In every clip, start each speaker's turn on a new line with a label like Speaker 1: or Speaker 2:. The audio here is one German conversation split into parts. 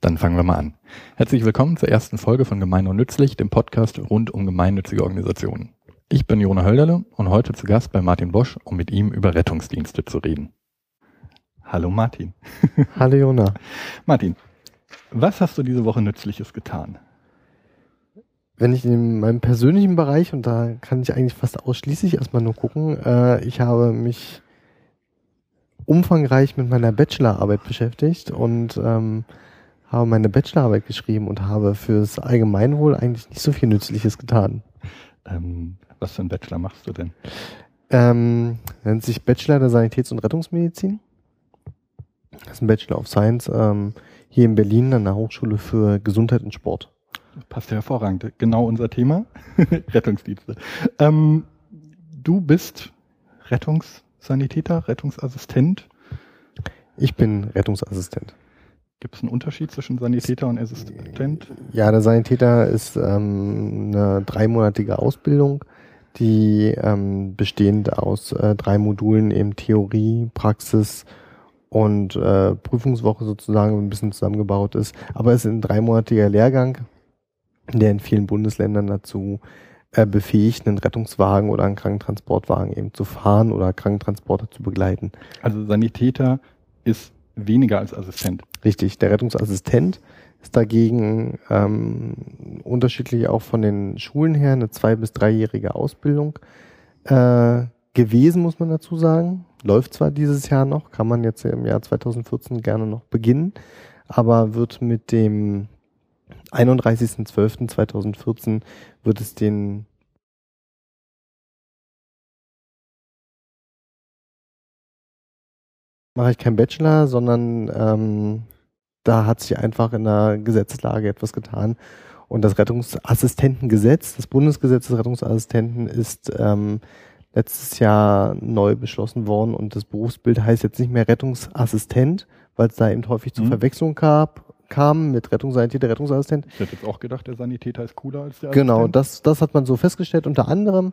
Speaker 1: Dann fangen wir mal an. Herzlich willkommen zur ersten Folge von Gemein und Nützlich, dem Podcast rund um gemeinnützige Organisationen. Ich bin Jona Hölderle und heute zu Gast bei Martin Bosch, um mit ihm über Rettungsdienste zu reden. Hallo Martin.
Speaker 2: Hallo Jona.
Speaker 1: Martin, was hast du diese Woche Nützliches getan?
Speaker 2: Wenn ich in meinem persönlichen Bereich, und da kann ich eigentlich fast ausschließlich erstmal nur gucken, äh, ich habe mich umfangreich mit meiner Bachelorarbeit beschäftigt und ähm, habe meine Bachelorarbeit geschrieben und habe fürs Allgemeinwohl eigentlich nicht so viel Nützliches getan.
Speaker 1: Ähm, was für ein Bachelor machst du denn?
Speaker 2: Ähm, nennt sich Bachelor der Sanitäts- und Rettungsmedizin. Das ist ein Bachelor of Science ähm, hier in Berlin an der Hochschule für Gesundheit und Sport.
Speaker 1: Passt ja hervorragend. Genau unser Thema. Rettungsdienste. Ähm, du bist Rettungssanitäter, Rettungsassistent.
Speaker 2: Ich bin Rettungsassistent.
Speaker 1: Gibt es einen Unterschied zwischen Sanitäter und Assistent?
Speaker 2: Ja, der Sanitäter ist ähm, eine dreimonatige Ausbildung, die ähm, bestehend aus äh, drei Modulen eben Theorie, Praxis und äh, Prüfungswoche sozusagen ein bisschen zusammengebaut ist. Aber es ist ein dreimonatiger Lehrgang, der in vielen Bundesländern dazu äh, befähigt, einen Rettungswagen oder einen Krankentransportwagen eben zu fahren oder Krankentransporter zu begleiten.
Speaker 1: Also Sanitäter ist weniger als Assistent.
Speaker 2: Richtig, der Rettungsassistent ist dagegen ähm, unterschiedlich auch von den Schulen her eine zwei- bis dreijährige Ausbildung äh, gewesen, muss man dazu sagen. Läuft zwar dieses Jahr noch, kann man jetzt im Jahr 2014 gerne noch beginnen, aber wird mit dem 31.12.2014 wird es den mache ich keinen Bachelor, sondern ähm, da hat sich einfach in der Gesetzeslage etwas getan. Und das Rettungsassistentengesetz, das Bundesgesetz des Rettungsassistenten ist ähm, letztes Jahr neu beschlossen worden und das Berufsbild heißt jetzt nicht mehr Rettungsassistent, weil es da eben häufig zur mhm. Verwechslung gab, kam mit Rettungssanitäter, Rettungsassistent.
Speaker 1: Ich hätte jetzt auch gedacht, der Sanitäter ist cooler als der
Speaker 2: genau, Assistent. Genau, das, das hat man so festgestellt unter anderem.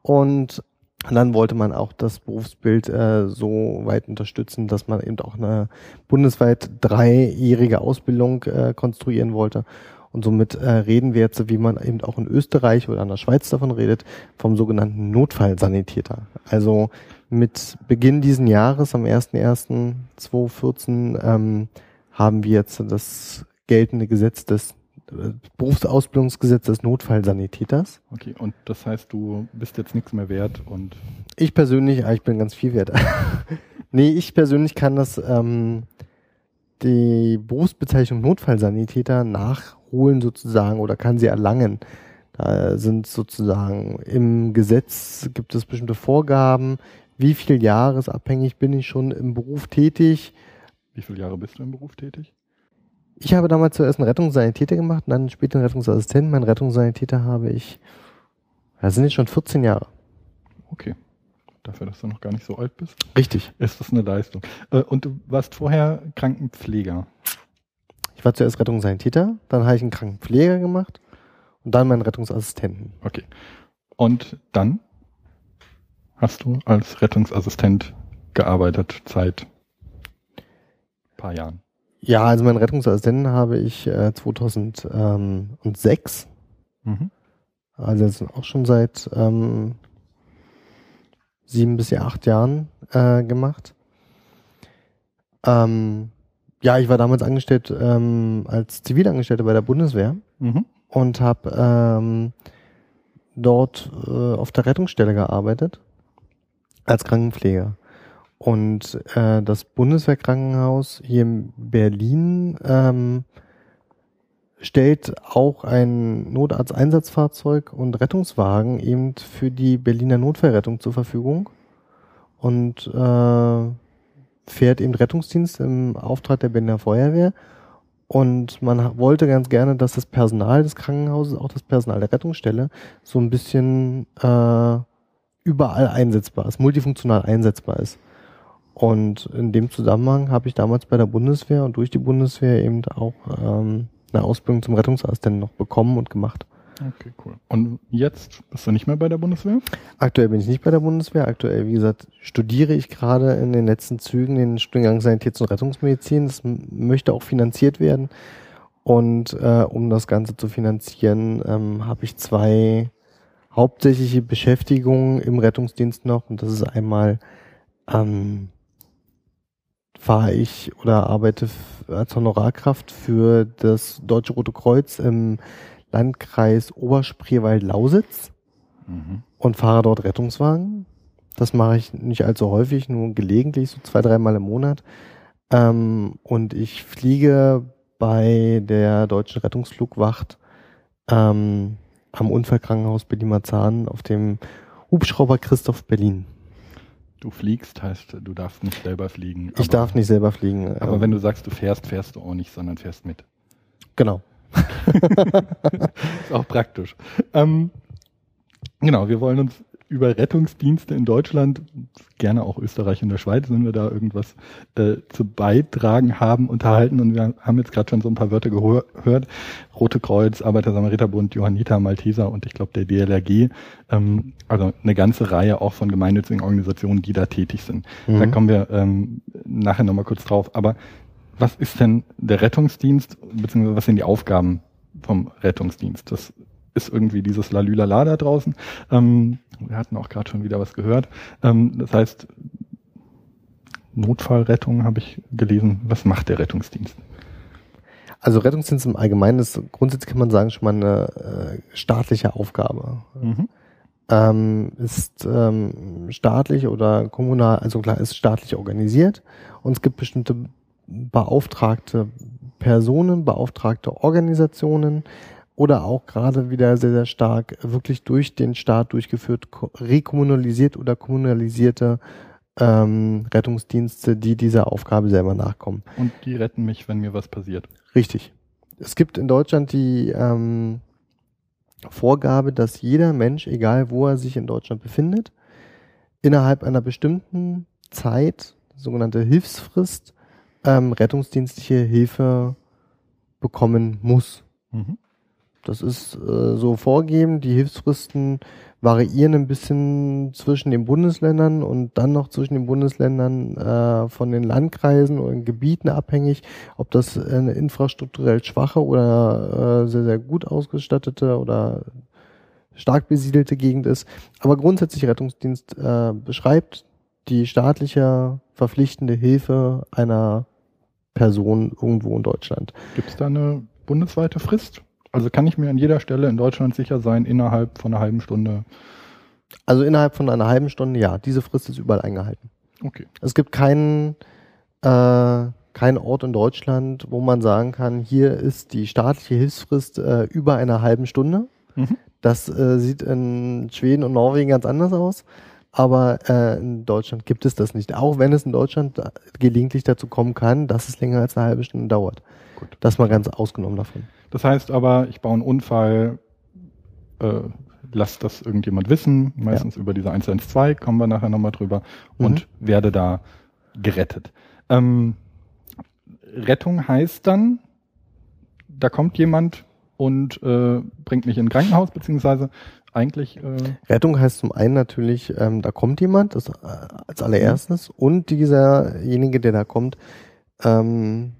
Speaker 2: Und dann wollte man auch das Berufsbild äh, so weit unterstützen, dass man eben auch eine bundesweit dreijährige Ausbildung äh, konstruieren wollte. Und somit äh, reden wir jetzt, wie man eben auch in Österreich oder in der Schweiz davon redet, vom sogenannten Notfallsanitäter. Also mit Beginn diesen Jahres, am 01.01.2014, ähm, haben wir jetzt das geltende Gesetz des Berufsausbildungsgesetz des Notfallsanitäters.
Speaker 1: Okay, und das heißt, du bist jetzt nichts mehr wert und.
Speaker 2: Ich persönlich, ah, ich bin ganz viel wert. nee, ich persönlich kann das ähm, die Berufsbezeichnung Notfallsanitäter nachholen sozusagen oder kann sie erlangen. Da sind sozusagen im Gesetz gibt es bestimmte Vorgaben, wie viel jahresabhängig bin ich schon im Beruf tätig.
Speaker 1: Wie viele Jahre bist du im Beruf tätig?
Speaker 2: Ich habe damals zuerst einen Rettungssanitäter gemacht dann später einen Rettungsassistenten. Mein Rettungssanitäter habe ich, das sind jetzt schon 14 Jahre.
Speaker 1: Okay. Dafür, dass du noch gar nicht so alt bist.
Speaker 2: Richtig.
Speaker 1: Ist das eine Leistung. Äh, und du warst vorher Krankenpfleger.
Speaker 2: Ich war zuerst Rettungssanitäter, dann habe ich einen Krankenpfleger gemacht und dann meinen Rettungsassistenten.
Speaker 1: Okay. Und dann hast du als Rettungsassistent gearbeitet seit paar Jahren.
Speaker 2: Ja, also meinen Rettungsassistenten habe ich äh, 2006. Mhm. Also jetzt auch schon seit ähm, sieben bis acht Jahren äh, gemacht. Ähm, ja, ich war damals angestellt ähm, als Zivilangestellter bei der Bundeswehr mhm. und habe ähm, dort äh, auf der Rettungsstelle gearbeitet als Krankenpfleger. Und äh, das Bundeswehrkrankenhaus hier in Berlin ähm, stellt auch ein Notarzteinsatzfahrzeug und Rettungswagen eben für die Berliner Notfallrettung zur Verfügung und äh, fährt eben Rettungsdienst im Auftrag der Berliner Feuerwehr. Und man wollte ganz gerne, dass das Personal des Krankenhauses, auch das Personal der Rettungsstelle, so ein bisschen äh, überall einsetzbar ist, multifunktional einsetzbar ist. Und in dem Zusammenhang habe ich damals bei der Bundeswehr und durch die Bundeswehr eben auch ähm, eine Ausbildung zum Rettungsassistenten noch bekommen und gemacht.
Speaker 1: Okay, cool. Und jetzt bist du nicht mehr bei der Bundeswehr?
Speaker 2: Aktuell bin ich nicht bei der Bundeswehr. Aktuell, wie gesagt, studiere ich gerade in den letzten Zügen den Studiengang Sanitäts- und Rettungsmedizin. Das möchte auch finanziert werden. Und äh, um das Ganze zu finanzieren, ähm, habe ich zwei hauptsächliche Beschäftigungen im Rettungsdienst noch. Und das ist einmal ähm, fahre ich oder arbeite als Honorarkraft für das Deutsche Rote Kreuz im Landkreis Oberspreewald-Lausitz mhm. und fahre dort Rettungswagen. Das mache ich nicht allzu häufig, nur gelegentlich, so zwei, dreimal im Monat. Ähm, und ich fliege bei der Deutschen Rettungsflugwacht ähm, am Unfallkrankenhaus Berlin-Marzahn auf dem Hubschrauber Christoph Berlin.
Speaker 1: Du fliegst, heißt, du darfst nicht selber fliegen.
Speaker 2: Ich darf nicht selber fliegen.
Speaker 1: Aber ähm, wenn du sagst, du fährst, fährst du auch nicht, sondern fährst mit.
Speaker 2: Genau.
Speaker 1: ist auch praktisch. Ähm, genau, wir wollen uns über Rettungsdienste in Deutschland, gerne auch Österreich und der Schweiz, wenn wir da irgendwas äh, zu beitragen haben, unterhalten. Und wir haben jetzt gerade schon so ein paar Wörter gehört. Rote Kreuz, Arbeiter-Samariter-Bund, Johanniter, Malteser und ich glaube der DLRG. Ähm, also eine ganze Reihe auch von gemeinnützigen Organisationen, die da tätig sind. Mhm. Da kommen wir ähm, nachher nochmal kurz drauf. Aber was ist denn der Rettungsdienst, beziehungsweise was sind die Aufgaben vom Rettungsdienst? Das ist irgendwie dieses Lalülala da draußen. Ähm, wir hatten auch gerade schon wieder was gehört. Ähm, das heißt, Notfallrettung habe ich gelesen. Was macht der Rettungsdienst?
Speaker 2: Also Rettungsdienst im Allgemeinen ist grundsätzlich kann man sagen schon mal eine äh, staatliche Aufgabe. Mhm. Ähm, ist ähm, staatlich oder kommunal, also klar, ist staatlich organisiert und es gibt bestimmte beauftragte Personen, beauftragte Organisationen oder auch gerade wieder sehr, sehr stark wirklich durch den Staat durchgeführt, rekommunalisiert oder kommunalisierte ähm, Rettungsdienste, die dieser Aufgabe selber nachkommen.
Speaker 1: Und die retten mich, wenn mir was passiert.
Speaker 2: Richtig. Es gibt in Deutschland die ähm, Vorgabe, dass jeder Mensch, egal wo er sich in Deutschland befindet, innerhalb einer bestimmten Zeit, sogenannte Hilfsfrist, ähm, rettungsdienstliche Hilfe bekommen muss. Mhm. Das ist äh, so vorgeben. Die Hilfsfristen variieren ein bisschen zwischen den Bundesländern und dann noch zwischen den Bundesländern äh, von den Landkreisen oder Gebieten abhängig, ob das eine infrastrukturell schwache oder äh, sehr, sehr gut ausgestattete oder stark besiedelte Gegend ist. Aber grundsätzlich Rettungsdienst äh, beschreibt die staatliche verpflichtende Hilfe einer Person irgendwo in Deutschland.
Speaker 1: Gibt es da eine bundesweite Frist? Also kann ich mir an jeder Stelle in Deutschland sicher sein, innerhalb von einer halben Stunde?
Speaker 2: Also innerhalb von einer halben Stunde, ja. Diese Frist ist überall eingehalten.
Speaker 1: Okay.
Speaker 2: Es gibt keinen, äh, keinen Ort in Deutschland, wo man sagen kann, hier ist die staatliche Hilfsfrist äh, über einer halben Stunde. Mhm. Das äh, sieht in Schweden und Norwegen ganz anders aus. Aber äh, in Deutschland gibt es das nicht. Auch wenn es in Deutschland gelegentlich dazu kommen kann, dass es länger als eine halbe Stunde dauert. Gut. Das mal ganz ausgenommen davon.
Speaker 1: Das heißt aber, ich baue einen Unfall, äh, lass das irgendjemand wissen, meistens ja. über diese 112, kommen wir nachher nochmal drüber, mhm. und werde da gerettet. Ähm, Rettung heißt dann, da kommt jemand und äh, bringt mich in ein Krankenhaus, beziehungsweise eigentlich. Äh
Speaker 2: Rettung heißt zum einen natürlich, ähm, da kommt jemand, das äh, als allererstes, mhm. und dieserjenige, der da kommt, ähm,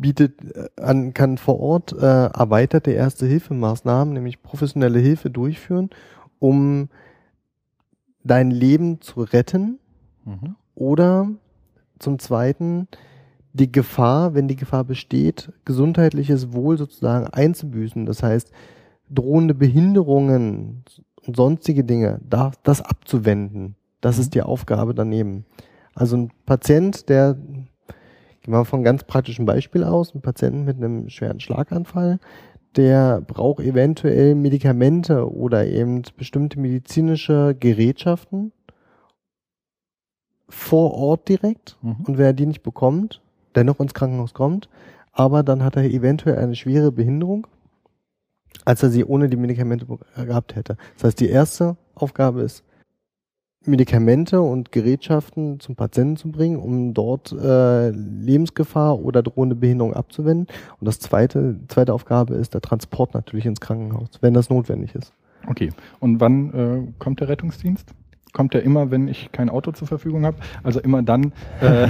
Speaker 2: bietet äh, an, kann vor Ort äh, erweiterte Erste-Hilfemaßnahmen, nämlich professionelle Hilfe durchführen, um dein Leben zu retten mhm. oder zum Zweiten die Gefahr, wenn die Gefahr besteht, gesundheitliches Wohl sozusagen einzubüßen. Das heißt, drohende Behinderungen und sonstige Dinge, das abzuwenden. Das mhm. ist die Aufgabe daneben. Also ein Patient, der Gehen wir von einem ganz praktischen Beispiel aus. Ein Patient mit einem schweren Schlaganfall, der braucht eventuell Medikamente oder eben bestimmte medizinische Gerätschaften vor Ort direkt. Mhm. Und wer die nicht bekommt, dennoch ins Krankenhaus kommt, aber dann hat er eventuell eine schwere Behinderung, als er sie ohne die Medikamente gehabt hätte. Das heißt, die erste Aufgabe ist, Medikamente und Gerätschaften zum Patienten zu bringen, um dort äh, Lebensgefahr oder drohende Behinderung abzuwenden. Und das zweite, zweite Aufgabe ist der Transport natürlich ins Krankenhaus, wenn das notwendig ist.
Speaker 1: Okay. Und wann äh, kommt der Rettungsdienst? Kommt der immer, wenn ich kein Auto zur Verfügung habe? Also immer dann, äh,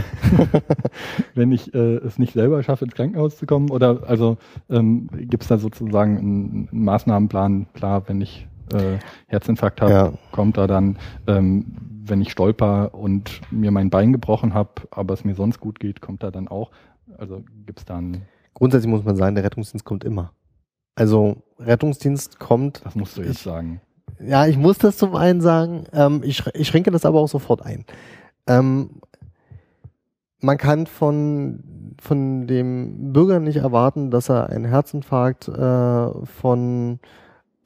Speaker 1: wenn ich äh, es nicht selber schaffe, ins Krankenhaus zu kommen? Oder also ähm, gibt es da sozusagen einen, einen Maßnahmenplan? Klar, wenn ich äh, Herzinfarkt habe, ja. kommt da dann, ähm, wenn ich stolper und mir mein Bein gebrochen habe, aber es mir sonst gut geht, kommt da dann auch. Also gibt es dann.
Speaker 2: Grundsätzlich muss man sagen, der Rettungsdienst kommt immer. Also Rettungsdienst kommt.
Speaker 1: Das musst du jetzt
Speaker 2: ich,
Speaker 1: sagen.
Speaker 2: Ja, ich muss das zum einen sagen. Ähm, ich, ich schränke das aber auch sofort ein. Ähm, man kann von von dem Bürger nicht erwarten, dass er einen Herzinfarkt äh, von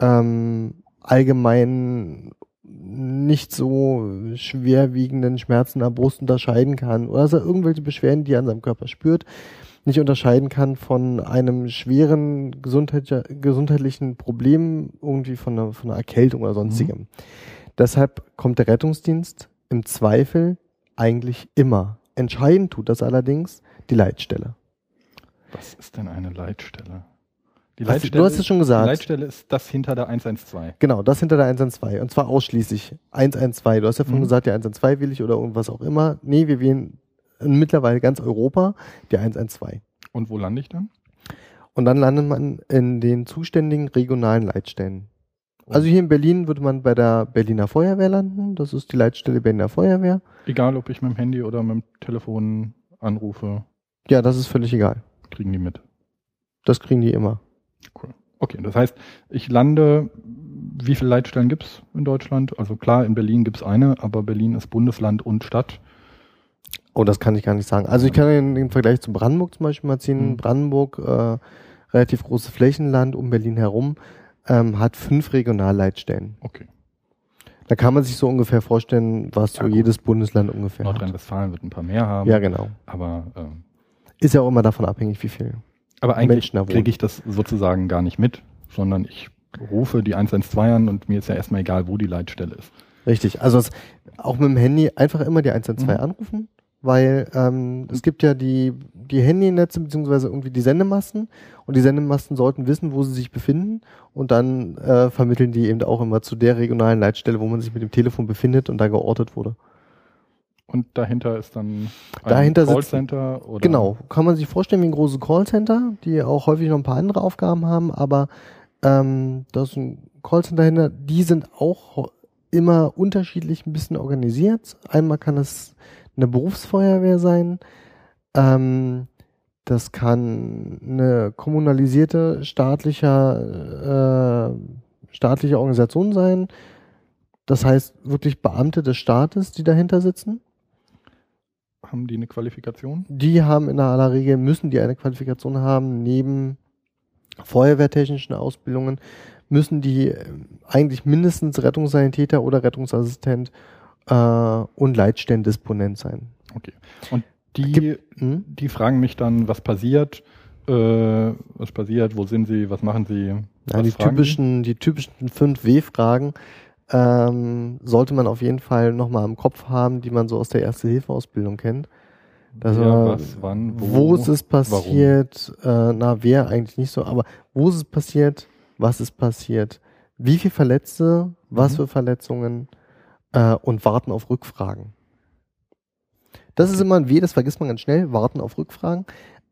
Speaker 2: ähm, allgemein nicht so schwerwiegenden Schmerzen der Brust unterscheiden kann oder dass er irgendwelche Beschwerden, die er an seinem Körper spürt, nicht unterscheiden kann von einem schweren gesundheitlichen Problem, irgendwie von einer, von einer Erkältung oder sonstigem. Mhm. Deshalb kommt der Rettungsdienst im Zweifel eigentlich immer. Entscheidend tut das allerdings die Leitstelle.
Speaker 1: Was ist denn eine Leitstelle?
Speaker 2: Die Leitstelle, du hast es schon gesagt. Die
Speaker 1: Leitstelle ist das hinter der 112.
Speaker 2: Genau, das hinter der 112. Und zwar ausschließlich 112. Du hast ja vorhin mhm. gesagt, die 112 will ich oder irgendwas auch immer. Nee, wir wählen mittlerweile ganz Europa die 112.
Speaker 1: Und wo lande ich dann?
Speaker 2: Und dann landet man in den zuständigen regionalen Leitstellen. Oh. Also hier in Berlin würde man bei der Berliner Feuerwehr landen. Das ist die Leitstelle Berliner Feuerwehr.
Speaker 1: Egal, ob ich mit dem Handy oder mit dem Telefon anrufe.
Speaker 2: Ja, das ist völlig egal.
Speaker 1: Kriegen die mit.
Speaker 2: Das kriegen die immer.
Speaker 1: Cool. Okay, das heißt, ich lande, wie viele Leitstellen gibt es in Deutschland? Also klar, in Berlin gibt es eine, aber Berlin ist Bundesland und Stadt.
Speaker 2: Oh, das kann ich gar nicht sagen. Also ich kann den, den Vergleich zu Brandenburg zum Beispiel mal ziehen. Mhm. Brandenburg, äh, relativ großes Flächenland um Berlin herum, ähm, hat fünf Regionalleitstellen.
Speaker 1: Okay.
Speaker 2: Da kann man sich so ungefähr vorstellen, was ja, so jedes Bundesland ungefähr
Speaker 1: Nordrhein-Westfalen wird ein paar mehr haben.
Speaker 2: Ja, genau.
Speaker 1: Aber ähm,
Speaker 2: ist ja auch immer davon abhängig, wie viel
Speaker 1: aber eigentlich kriege ich das sozusagen gar nicht mit, sondern ich rufe die 112 an und mir ist ja erstmal egal, wo die Leitstelle ist.
Speaker 2: Richtig, also es, auch mit dem Handy einfach immer die 112 mhm. anrufen, weil ähm, es gibt ja die, die Handynetze beziehungsweise irgendwie die Sendemasten und die Sendemasten sollten wissen, wo sie sich befinden und dann äh, vermitteln die eben auch immer zu der regionalen Leitstelle, wo man sich mit dem Telefon befindet und da geortet wurde.
Speaker 1: Und dahinter ist dann
Speaker 2: ein dahinter
Speaker 1: Callcenter? Oder?
Speaker 2: Genau, kann man sich vorstellen wie ein großes Callcenter, die auch häufig noch ein paar andere Aufgaben haben, aber ähm, da ist ein Callcenter dahinter, die sind auch immer unterschiedlich ein bisschen organisiert. Einmal kann es eine Berufsfeuerwehr sein, ähm, das kann eine kommunalisierte staatlicher, äh, staatliche Organisation sein. Das heißt wirklich Beamte des Staates, die dahinter sitzen.
Speaker 1: Haben die eine Qualifikation?
Speaker 2: Die haben in aller Regel, müssen die eine Qualifikation haben, neben feuerwehrtechnischen Ausbildungen müssen die äh, eigentlich mindestens Rettungssanitäter oder Rettungsassistent äh, und Leitstellendisponent sein.
Speaker 1: Okay. Und die, Gibt, hm? die fragen mich dann, was passiert, äh, was passiert, wo sind sie, was machen sie?
Speaker 2: Ja, die typischen, die typischen 5 W-Fragen ähm, sollte man auf jeden Fall nochmal im Kopf haben, die man so aus der Erste-Hilfe-Ausbildung kennt.
Speaker 1: Also, ja, was, wann,
Speaker 2: wo, wo ist es passiert? Äh, na, wer eigentlich nicht so, aber wo ist es passiert? Was ist passiert? Wie viele Verletzte? Was mhm. für Verletzungen? Äh, und warten auf Rückfragen. Das ist immer ein Weh, das vergisst man ganz schnell, warten auf Rückfragen.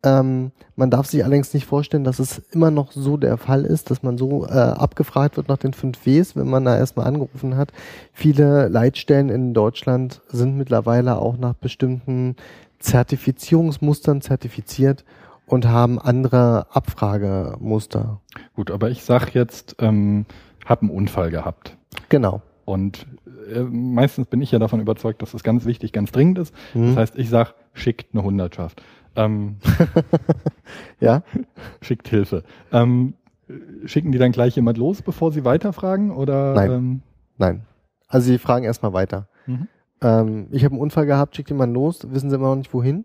Speaker 2: Ähm, man darf sich allerdings nicht vorstellen, dass es immer noch so der Fall ist, dass man so äh, abgefragt wird nach den fünf Ws, wenn man da erstmal angerufen hat. Viele Leitstellen in Deutschland sind mittlerweile auch nach bestimmten Zertifizierungsmustern zertifiziert und haben andere Abfragemuster.
Speaker 1: Gut, aber ich sag jetzt, ähm, hab einen Unfall gehabt.
Speaker 2: Genau.
Speaker 1: Und äh, meistens bin ich ja davon überzeugt, dass das ganz wichtig, ganz dringend ist. Mhm. Das heißt, ich sag, schickt eine Hundertschaft. Ähm,
Speaker 2: ja.
Speaker 1: Schickt Hilfe. Ähm, schicken die dann gleich jemand los, bevor sie weiterfragen? Oder,
Speaker 2: Nein. Ähm, Nein. Also sie fragen erstmal weiter. Mhm. Ähm, ich habe einen Unfall gehabt, schickt jemand los, wissen sie immer noch nicht wohin.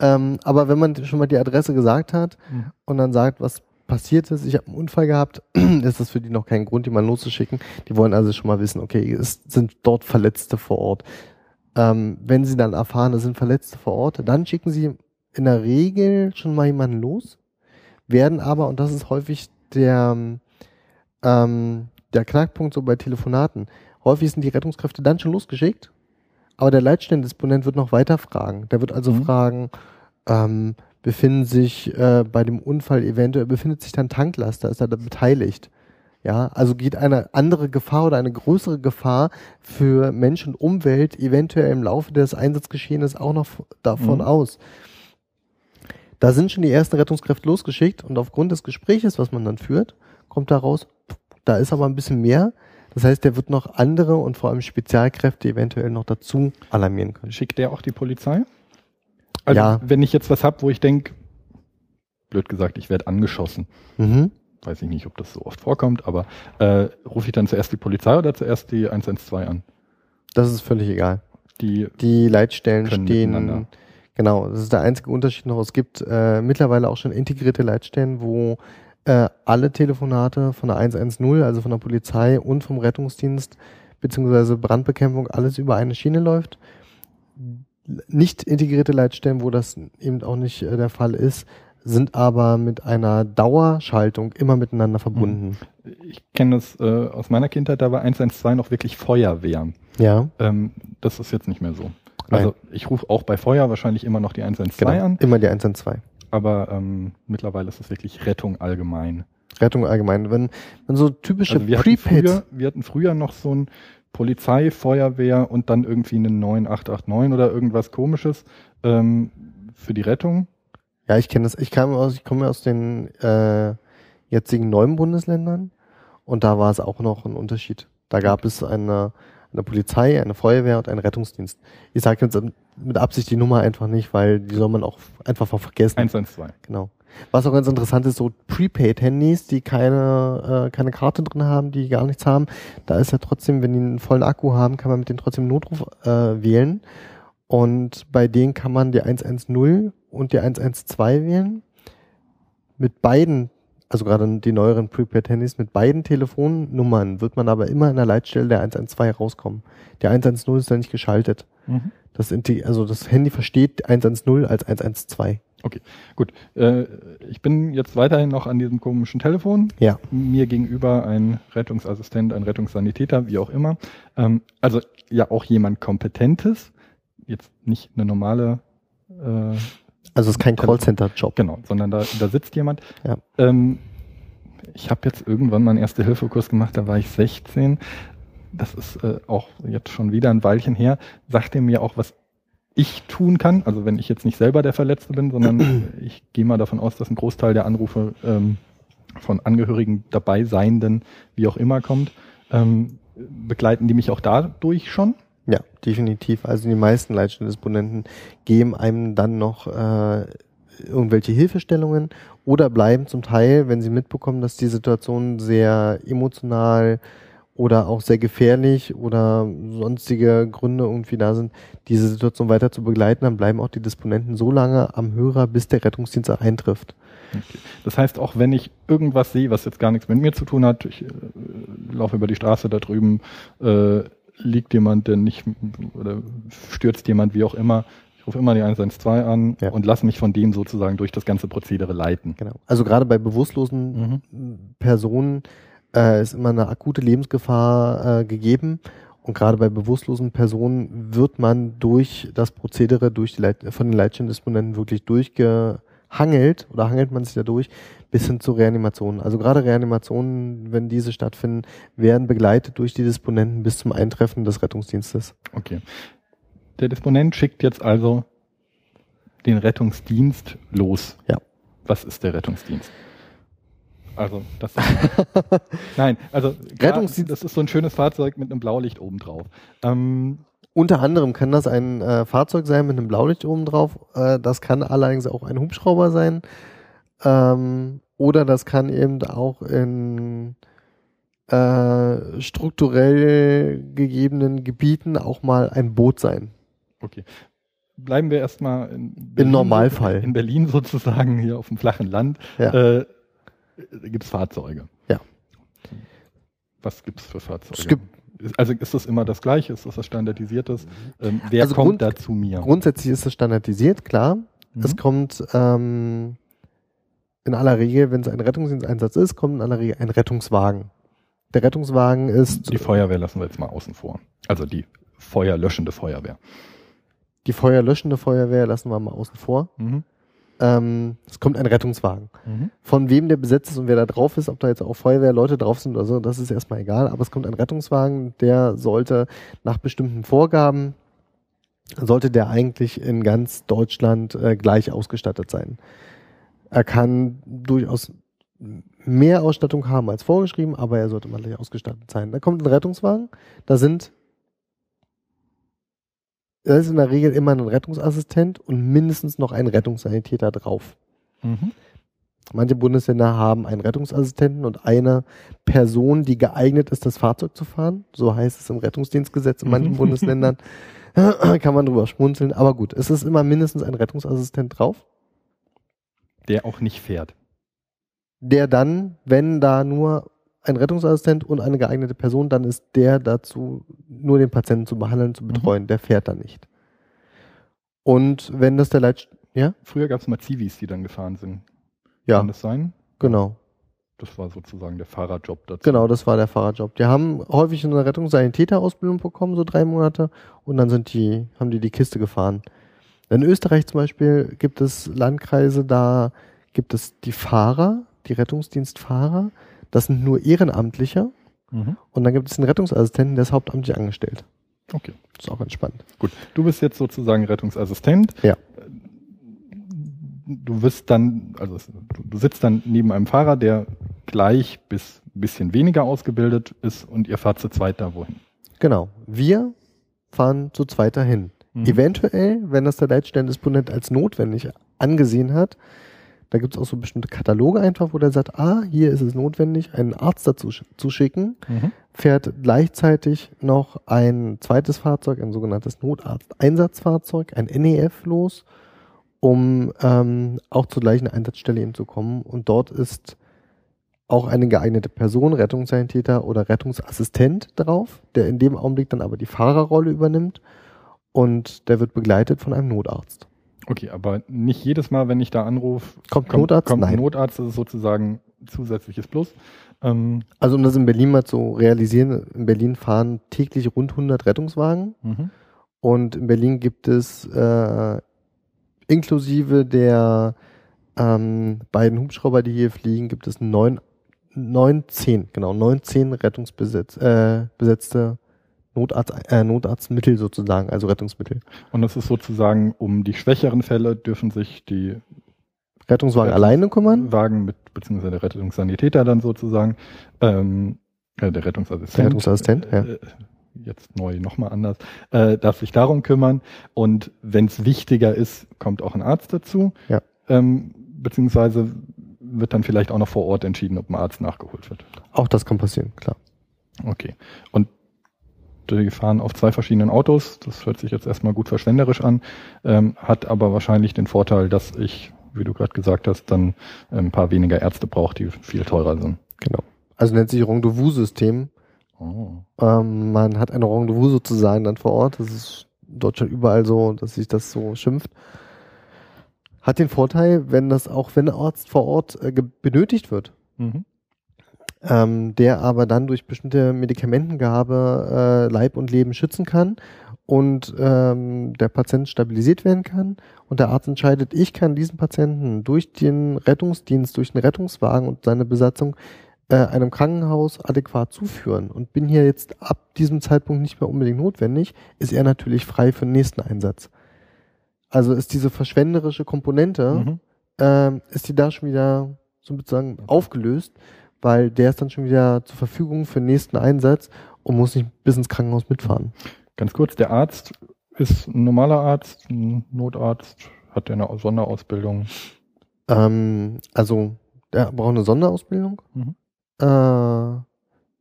Speaker 2: Ähm, aber wenn man schon mal die Adresse gesagt hat mhm. und dann sagt, was passiert ist, ich habe einen Unfall gehabt, ist das für die noch kein Grund, jemanden loszuschicken. Die wollen also schon mal wissen, okay, es sind dort Verletzte vor Ort. Ähm, wenn sie dann erfahren, es sind Verletzte vor Ort, dann schicken sie in der Regel schon mal jemanden los, werden aber, und das ist häufig der, ähm, der Knackpunkt so bei Telefonaten, häufig sind die Rettungskräfte dann schon losgeschickt, aber der Leitstellendisponent wird noch weiter fragen. Der wird also mhm. fragen, ähm, befinden sich äh, bei dem Unfall eventuell, befindet sich dann Tanklaster, ist er da beteiligt? Ja, also geht eine andere Gefahr oder eine größere Gefahr für Mensch und Umwelt eventuell im Laufe des Einsatzgeschehenes auch noch davon mhm. aus. Da sind schon die ersten Rettungskräfte losgeschickt und aufgrund des Gespräches, was man dann führt, kommt daraus, da ist aber ein bisschen mehr. Das heißt, der wird noch andere und vor allem Spezialkräfte eventuell noch dazu alarmieren können.
Speaker 1: Schickt der auch die Polizei? Also ja. wenn ich jetzt was hab, wo ich denke, blöd gesagt, ich werde angeschossen. Mhm. Weiß ich nicht, ob das so oft vorkommt, aber äh, rufe ich dann zuerst die Polizei oder zuerst die 112 an?
Speaker 2: Das ist völlig egal. Die, die Leitstellen stehen. Genau, das ist der einzige Unterschied noch. Es gibt äh, mittlerweile auch schon integrierte Leitstellen, wo äh, alle Telefonate von der 110, also von der Polizei und vom Rettungsdienst beziehungsweise Brandbekämpfung alles über eine Schiene läuft nicht integrierte Leitstellen, wo das eben auch nicht äh, der Fall ist, sind aber mit einer Dauerschaltung immer miteinander verbunden.
Speaker 1: Hm. Ich kenne das äh, aus meiner Kindheit, da war 112 noch wirklich Feuerwehr.
Speaker 2: Ja.
Speaker 1: Ähm, das ist jetzt nicht mehr so. Also Nein. ich rufe auch bei Feuer wahrscheinlich immer noch die 112 genau, an.
Speaker 2: Immer die 112.
Speaker 1: Aber ähm, mittlerweile ist es wirklich Rettung allgemein.
Speaker 2: Rettung allgemein. Wenn, wenn so typische
Speaker 1: also wir Prepaid. Hatten früher, wir hatten früher noch so ein Polizei, Feuerwehr und dann irgendwie einen 9889 oder irgendwas komisches ähm, für die Rettung.
Speaker 2: Ja, ich kenne das. Ich kam aus, ich komme aus den äh, jetzigen neuen Bundesländern und da war es auch noch ein Unterschied. Da gab es eine, eine Polizei, eine Feuerwehr und einen Rettungsdienst. Ich sage jetzt mit Absicht die Nummer einfach nicht, weil die soll man auch einfach vergessen.
Speaker 1: 112.
Speaker 2: Genau. Was auch ganz interessant ist, so Prepaid-Handys, die keine, äh, keine Karte drin haben, die gar nichts haben, da ist ja trotzdem, wenn die einen vollen Akku haben, kann man mit denen trotzdem Notruf äh, wählen. Und bei denen kann man die 110 und die 112 wählen. Mit beiden, also gerade die neueren Prepaid-Handys, mit beiden Telefonnummern wird man aber immer in der Leitstelle der 112 rauskommen. Die 110 ist da nicht geschaltet. Mhm. Das, also das Handy versteht 110 als 112.
Speaker 1: Okay, gut. Äh, ich bin jetzt weiterhin noch an diesem komischen Telefon.
Speaker 2: Ja.
Speaker 1: Mir gegenüber ein Rettungsassistent, ein Rettungssanitäter, wie auch immer. Ähm, also ja auch jemand Kompetentes. Jetzt nicht eine normale.
Speaker 2: Äh, also es ist kein Callcenter-Job.
Speaker 1: Genau, sondern da, da sitzt jemand.
Speaker 2: Ja.
Speaker 1: Ähm, ich habe jetzt irgendwann meinen Erste-Hilfe-Kurs gemacht, da war ich 16. Das ist äh, auch jetzt schon wieder ein Weilchen her. Sagt er mir auch, was ich tun kann, also wenn ich jetzt nicht selber der Verletzte bin, sondern ich gehe mal davon aus, dass ein Großteil der Anrufe ähm, von Angehörigen dabei Seienden, wie auch immer kommt, ähm, begleiten die mich auch dadurch schon?
Speaker 2: Definitiv. Also die meisten Leitstellendisponenten geben einem dann noch äh, irgendwelche Hilfestellungen oder bleiben zum Teil, wenn sie mitbekommen, dass die Situation sehr emotional oder auch sehr gefährlich oder sonstige Gründe irgendwie da sind, diese Situation weiter zu begleiten, dann bleiben auch die Disponenten so lange am Hörer, bis der Rettungsdienst eintrifft.
Speaker 1: Okay. Das heißt, auch wenn ich irgendwas sehe, was jetzt gar nichts mit mir zu tun hat, ich äh, laufe über die Straße da drüben, äh, liegt jemand, der nicht oder stürzt jemand, wie auch immer, ich rufe immer die 112 an ja. und lasse mich von dem sozusagen durch das ganze Prozedere leiten.
Speaker 2: Genau. Also gerade bei bewusstlosen mhm. Personen äh, ist immer eine akute Lebensgefahr äh, gegeben. Und gerade bei bewusstlosen Personen wird man durch das Prozedere, durch die Leit von den Leitstellendisponenten wirklich durchgehangelt oder hangelt man sich da durch bis hin zu Reanimationen. Also gerade Reanimationen, wenn diese stattfinden, werden begleitet durch die Disponenten bis zum Eintreffen des Rettungsdienstes.
Speaker 1: Okay. Der Disponent schickt jetzt also den Rettungsdienst los.
Speaker 2: Ja.
Speaker 1: Was ist der Rettungsdienst? Also das Nein, also
Speaker 2: Rettungsdienst,
Speaker 1: das ist so ein schönes Fahrzeug mit einem Blaulicht oben drauf.
Speaker 2: Ähm, unter anderem kann das ein äh, Fahrzeug sein mit einem Blaulicht oben drauf. Äh, das kann allerdings auch ein Hubschrauber sein. Ähm, oder das kann eben auch in äh, strukturell gegebenen Gebieten auch mal ein Boot sein.
Speaker 1: Okay. Bleiben wir erstmal in
Speaker 2: Berlin, Im Normalfall.
Speaker 1: In Berlin sozusagen, hier auf dem flachen Land.
Speaker 2: Ja. Äh,
Speaker 1: gibt es Fahrzeuge.
Speaker 2: Ja.
Speaker 1: Was gibt es für Fahrzeuge?
Speaker 2: Es gibt
Speaker 1: also ist das immer das Gleiche? Ist das was Standardisiertes? Ähm, wer
Speaker 2: Also
Speaker 1: kommt da zu mir?
Speaker 2: Grundsätzlich ist es standardisiert, klar.
Speaker 1: Mhm.
Speaker 2: Es kommt ähm, in aller Regel, wenn es ein Rettungsdiensteinsatz ist, kommt in aller Regel ein Rettungswagen. Der Rettungswagen ist
Speaker 1: Die Feuerwehr lassen wir jetzt mal außen vor. Also die feuerlöschende Feuerwehr.
Speaker 2: die feuerlöschende Feuerwehr, lassen wir mal außen vor.
Speaker 1: Mhm.
Speaker 2: Ähm, es kommt ein Rettungswagen.
Speaker 1: Mhm.
Speaker 2: Von wem der besetzt ist und wer da drauf ist, ob da jetzt auch Feuerwehrleute drauf sind oder so, das ist erstmal egal. Aber es kommt ein Rettungswagen, der sollte nach bestimmten Vorgaben, sollte der eigentlich in ganz Deutschland äh, gleich ausgestattet sein. Er kann durchaus mehr Ausstattung haben als vorgeschrieben, aber er sollte mal gleich ausgestattet sein. Da kommt ein Rettungswagen, da sind da ist in der Regel immer ein Rettungsassistent und mindestens noch ein Rettungssanitäter drauf.
Speaker 1: Mhm.
Speaker 2: Manche Bundesländer haben einen Rettungsassistenten und eine Person, die geeignet ist, das Fahrzeug zu fahren. So heißt es im Rettungsdienstgesetz in manchen
Speaker 1: Mhm.
Speaker 2: Bundesländern. Kann man drüber schmunzeln. Aber gut, es ist immer mindestens ein Rettungsassistent drauf,
Speaker 1: Der auch nicht fährt.
Speaker 2: der dann, wenn da nur ein Rettungsassistent und eine geeignete Person, dann ist der dazu, nur den Patienten zu behandeln, zu betreuen. Der fährt dann nicht. Und wenn das der Leit... Ja?
Speaker 1: Früher gab es mal Zivis, die dann gefahren sind.
Speaker 2: Ja,
Speaker 1: Kann das sein?
Speaker 2: genau.
Speaker 1: Das war sozusagen der Fahrerjob dazu.
Speaker 2: Genau, das war der Fahrerjob. Die haben häufig eine Rettungssanitäterausbildung bekommen, so drei Monate, und dann sind die, haben die die Kiste gefahren. In Österreich zum Beispiel gibt es Landkreise, da gibt es die Fahrer, die Rettungsdienstfahrer. Das sind nur Ehrenamtliche.
Speaker 1: Mhm.
Speaker 2: Und dann gibt es den Rettungsassistenten, der ist hauptamtlich angestellt.
Speaker 1: Okay,
Speaker 2: Das ist auch ganz spannend.
Speaker 1: gut. Du bist jetzt sozusagen Rettungsassistent.
Speaker 2: Ja.
Speaker 1: Du wirst dann, also du sitzt dann neben einem Fahrer, der gleich bis ein bisschen weniger ausgebildet ist und ihr fahrt zu zweit da wohin.
Speaker 2: Genau. Wir fahren zu zweit dahin.
Speaker 1: Mhm.
Speaker 2: Eventuell, wenn das der Leitstellendisponent als notwendig angesehen hat, da gibt es auch so bestimmte Kataloge einfach, wo der sagt, ah, hier ist es notwendig, einen Arzt dazu sch- zu schicken,
Speaker 1: Mhm.
Speaker 2: fährt gleichzeitig noch ein zweites Fahrzeug, ein sogenanntes Notarzt-Einsatzfahrzeug, ein NEF los, um ähm, auch zur gleichen Einsatzstelle eben zu kommen. Und dort ist auch eine geeignete Person, Rettungssanitäter oder Rettungsassistent drauf, der in dem Augenblick dann aber die Fahrerrolle übernimmt und der wird begleitet von einem Notarzt.
Speaker 1: Okay, aber nicht jedes Mal, wenn ich da anrufe,
Speaker 2: Kommt Notarzt?
Speaker 1: kommt ein
Speaker 2: Nein.
Speaker 1: Notarzt, das ist sozusagen zusätzliches Plus. Ähm,
Speaker 2: Also um das in Berlin mal zu realisieren, in Berlin fahren täglich rund 100 Rettungswagen
Speaker 1: mhm.
Speaker 2: und in Berlin gibt es äh, inklusive der ähm, beiden Hubschrauber, die hier fliegen, gibt es neun, neun, zehn, genau, neun, zehn rettungsbesetz, äh, besetzte Notarzt, äh, Notarztmittel sozusagen, also Rettungsmittel.
Speaker 1: Und das ist sozusagen, um die schwächeren Fälle dürfen sich die
Speaker 2: Rettungswagen
Speaker 1: Rettungs-
Speaker 2: alleine kümmern?
Speaker 1: Wagen mit, beziehungsweise der Rettungssanitäter dann sozusagen, ähm, äh, der Rettungsassistent.
Speaker 2: Der Rettungsassistent, ja.
Speaker 1: äh, Jetzt neu nochmal anders, äh, darf sich darum kümmern. Und wenn es wichtiger ist, kommt auch ein Arzt dazu.
Speaker 2: Ja.
Speaker 1: Ähm, beziehungsweise wird dann vielleicht auch noch vor Ort entschieden, ob ein Arzt nachgeholt wird.
Speaker 2: Auch das kann passieren, klar.
Speaker 1: Okay. Und die fahren auf zwei verschiedenen Autos. Das hört sich jetzt erstmal gut verschwenderisch an, ähm, hat aber wahrscheinlich den Vorteil, dass ich, wie du gerade gesagt hast, dann ein paar weniger Ärzte brauche, die viel teurer sind.
Speaker 2: Genau. Also nennt sich Rendezvous-System.
Speaker 1: Oh.
Speaker 2: Ähm, man hat ein Rendezvous sozusagen dann vor Ort. Das ist in Deutschland überall so, dass sich das so schimpft. Hat den Vorteil, wenn das auch, wenn ein Arzt vor Ort äh, benötigt wird,
Speaker 1: Mhm.
Speaker 2: Ähm, der aber dann durch bestimmte Medikamentengabe äh, Leib und Leben schützen kann und ähm, der Patient stabilisiert werden kann und der Arzt entscheidet, ich kann diesen Patienten durch den Rettungsdienst, durch den Rettungswagen und seine Besatzung äh, einem Krankenhaus adäquat zuführen und bin hier jetzt ab diesem Zeitpunkt nicht mehr unbedingt notwendig, ist er natürlich frei für den nächsten Einsatz. Also ist diese verschwenderische Komponente,
Speaker 1: Mhm.
Speaker 2: ähm, ist die da schon wieder sozusagen aufgelöst, weil der ist dann schon wieder zur Verfügung für den nächsten Einsatz und muss nicht bis ins Krankenhaus mitfahren.
Speaker 1: Ganz kurz, der Arzt ist ein normaler Arzt, ein Notarzt, hat der eine Sonderausbildung.
Speaker 2: Ähm, also der braucht eine Sonderausbildung.
Speaker 1: Mhm.
Speaker 2: Äh,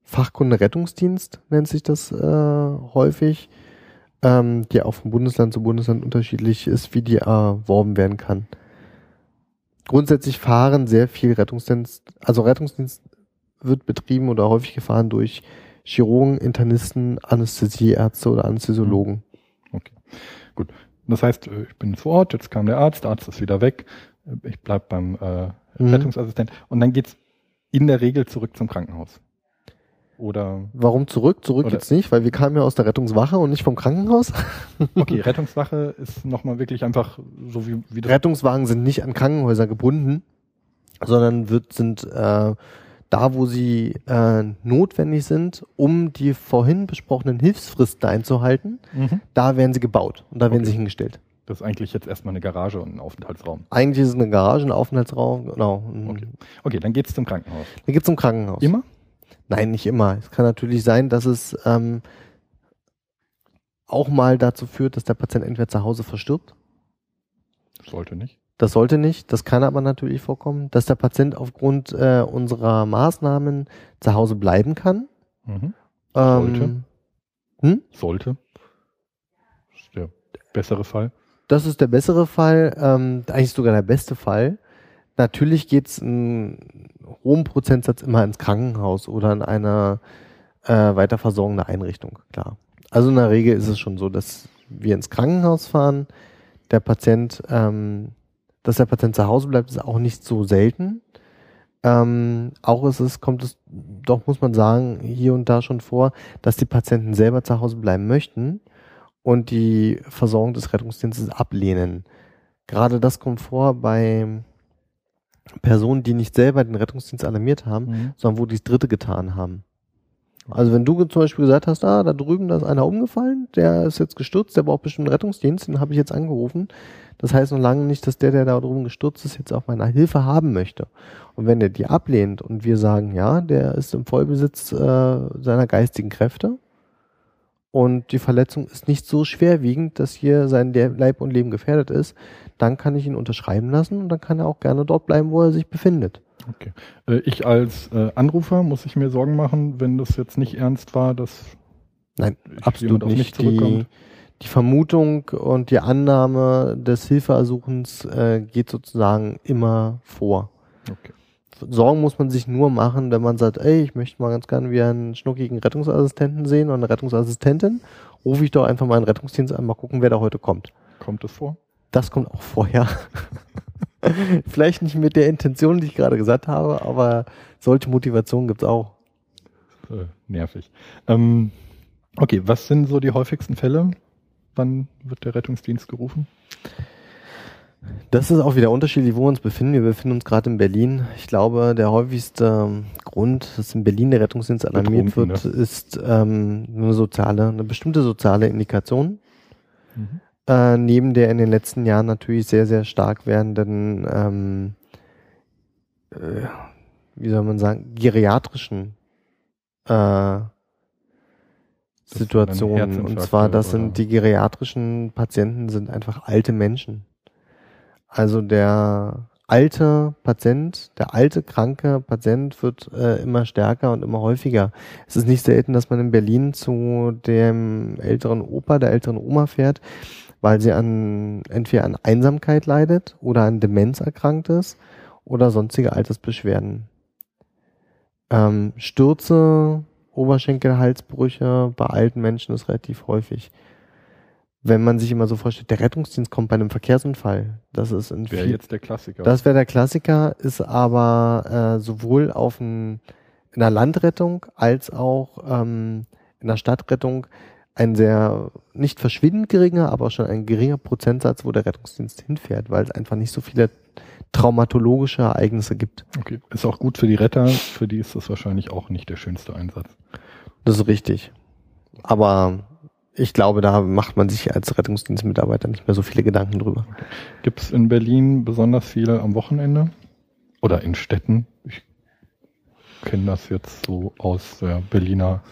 Speaker 2: Fachkunde Rettungsdienst nennt sich das äh, häufig, ähm, die auch von Bundesland zu Bundesland unterschiedlich ist, wie die erworben werden kann. grundsätzlich fahren sehr viel Rettungsdienst, also Rettungsdienst wird betrieben oder häufig gefahren durch Chirurgen, Internisten, Anästhesieärzte oder Anästhesiologen. Mhm.
Speaker 1: Okay, gut. Das heißt, äh, ich bin vor Ort, jetzt kam der Arzt, der Arzt ist wieder weg, ich bleib beim äh, mhm. Rettungsassistent und dann geht's in der Regel zurück zum Krankenhaus. Oder
Speaker 2: warum zurück? Zurück jetzt nicht, weil wir kamen ja aus der Rettungswache und nicht vom Krankenhaus.
Speaker 1: okay, Rettungswache ist nochmal wirklich einfach so wie, wie
Speaker 2: das Rettungswagen sind nicht an Krankenhäuser gebunden, sondern wird, sind äh, da, wo sie äh, notwendig sind, um die vorhin besprochenen Hilfsfristen einzuhalten, mhm. da werden sie gebaut und da okay. werden sie hingestellt.
Speaker 1: Das ist eigentlich jetzt erstmal eine Garage und ein Aufenthaltsraum.
Speaker 2: Eigentlich ist es eine Garage, ein Aufenthaltsraum, genau.
Speaker 1: Okay, okay dann geht's zum Krankenhaus.
Speaker 2: Dann geht's zum Krankenhaus.
Speaker 1: Immer?
Speaker 2: Nein, nicht immer. Es kann natürlich sein, dass es ähm, auch mal dazu führt, dass der Patient entweder zu Hause verstirbt.
Speaker 1: Sollte nicht.
Speaker 2: Das sollte nicht. Das kann aber natürlich vorkommen, dass der Patient aufgrund äh, unserer Maßnahmen zu Hause bleiben kann.
Speaker 1: Mhm. Sollte. Ähm, hm? Sollte. Das ist der bessere Fall.
Speaker 2: Das ist der bessere Fall, ähm, eigentlich sogar der beste Fall. Natürlich geht es einen hohen Prozentsatz immer ins Krankenhaus oder in eine äh, weiterversorgende Einrichtung, klar. Also in der Regel ist es schon so, dass wir ins Krankenhaus fahren, der Patient, ähm, dass der Patient zu Hause bleibt, ist auch nicht so selten. Ähm, auch ist es, kommt es, doch muss man sagen, hier und da schon vor, dass die Patienten selber zu Hause bleiben möchten und die Versorgung des Rettungsdienstes ablehnen. Gerade das kommt vor bei Personen, die nicht selber den Rettungsdienst alarmiert haben, mhm. sondern wo die das Dritte getan haben. Also wenn du zum Beispiel gesagt hast, ah, da drüben da ist einer umgefallen, der ist jetzt gestürzt, der braucht bestimmt einen Rettungsdienst, den habe ich jetzt angerufen. Das heißt noch lange nicht, dass der, der da drüben gestürzt ist, jetzt auch meine Hilfe haben möchte. Und wenn der die ablehnt und wir sagen, ja, der ist im Vollbesitz äh, seiner geistigen Kräfte und die Verletzung ist nicht so schwerwiegend, dass hier sein Leib und Leben gefährdet ist, dann kann ich ihn unterschreiben lassen und dann kann er auch gerne dort bleiben, wo er sich befindet.
Speaker 1: Okay. Äh, ich als äh, Anrufer muss ich mir Sorgen machen, wenn das jetzt nicht ernst war, dass
Speaker 2: Nein, absolut nicht. Die, die Vermutung und die Annahme des Hilfeersuchens äh, geht sozusagen immer vor. Okay. Sorgen muss man sich nur machen, wenn man sagt, ey, ich möchte mal ganz gerne wie einen schnuckigen Rettungsassistenten sehen oder eine Rettungsassistentin, rufe ich doch einfach mal einen Rettungsdienst an, mal gucken, wer da heute kommt.
Speaker 1: Kommt es vor?
Speaker 2: Das kommt auch vorher. Vielleicht nicht mit der Intention, die ich gerade gesagt habe, aber solche Motivation gibt's auch.
Speaker 1: Äh, nervig. Ähm, okay, was sind so die häufigsten Fälle? Wann wird der Rettungsdienst gerufen?
Speaker 2: Das ist auch wieder unterschiedlich, wo wir uns befinden. Wir befinden uns gerade in Berlin. Ich glaube, der häufigste Grund, dass in Berlin der Rettungsdienst alarmiert wird, ne? ist ähm, eine soziale, eine bestimmte soziale Indikation. Mhm äh, neben der in den letzten Jahren natürlich sehr, sehr stark werdenden, ähm, äh, wie soll man sagen, geriatrischen äh, Situationen. Und zwar, das sind die geriatrischen Patienten sind einfach alte Menschen. Also der alte Patient, der alte kranke Patient wird äh, immer stärker und immer häufiger. Es ist nicht selten, dass man in Berlin zu dem älteren Opa, der älteren Oma fährt, weil sie an entweder an Einsamkeit leidet oder an Demenz erkrankt ist oder sonstige Altersbeschwerden. Ähm, Stürze, Oberschenkelhalsbrüche bei alten Menschen ist relativ häufig. Wenn man sich immer so vorstellt, der Rettungsdienst kommt bei einem Verkehrsunfall. Das ist ein
Speaker 1: wäre jetzt der Klassiker.
Speaker 2: Das wäre der Klassiker, ist aber äh, sowohl auf ein, in der Landrettung als auch ähm, in der Stadtrettung ein sehr, nicht verschwindend geringer, aber schon ein geringer Prozentsatz, wo der Rettungsdienst hinfährt, weil es einfach nicht so viele traumatologische Ereignisse gibt.
Speaker 1: Okay, ist auch gut für die Retter, für die ist das wahrscheinlich auch nicht der schönste Einsatz.
Speaker 2: Das ist richtig. Aber ich glaube, da macht man sich als Rettungsdienstmitarbeiter nicht mehr so viele Gedanken drüber. Okay.
Speaker 1: Gibt es in Berlin besonders viele am Wochenende? Oder in Städten? Ich kenne das jetzt so aus der Berliner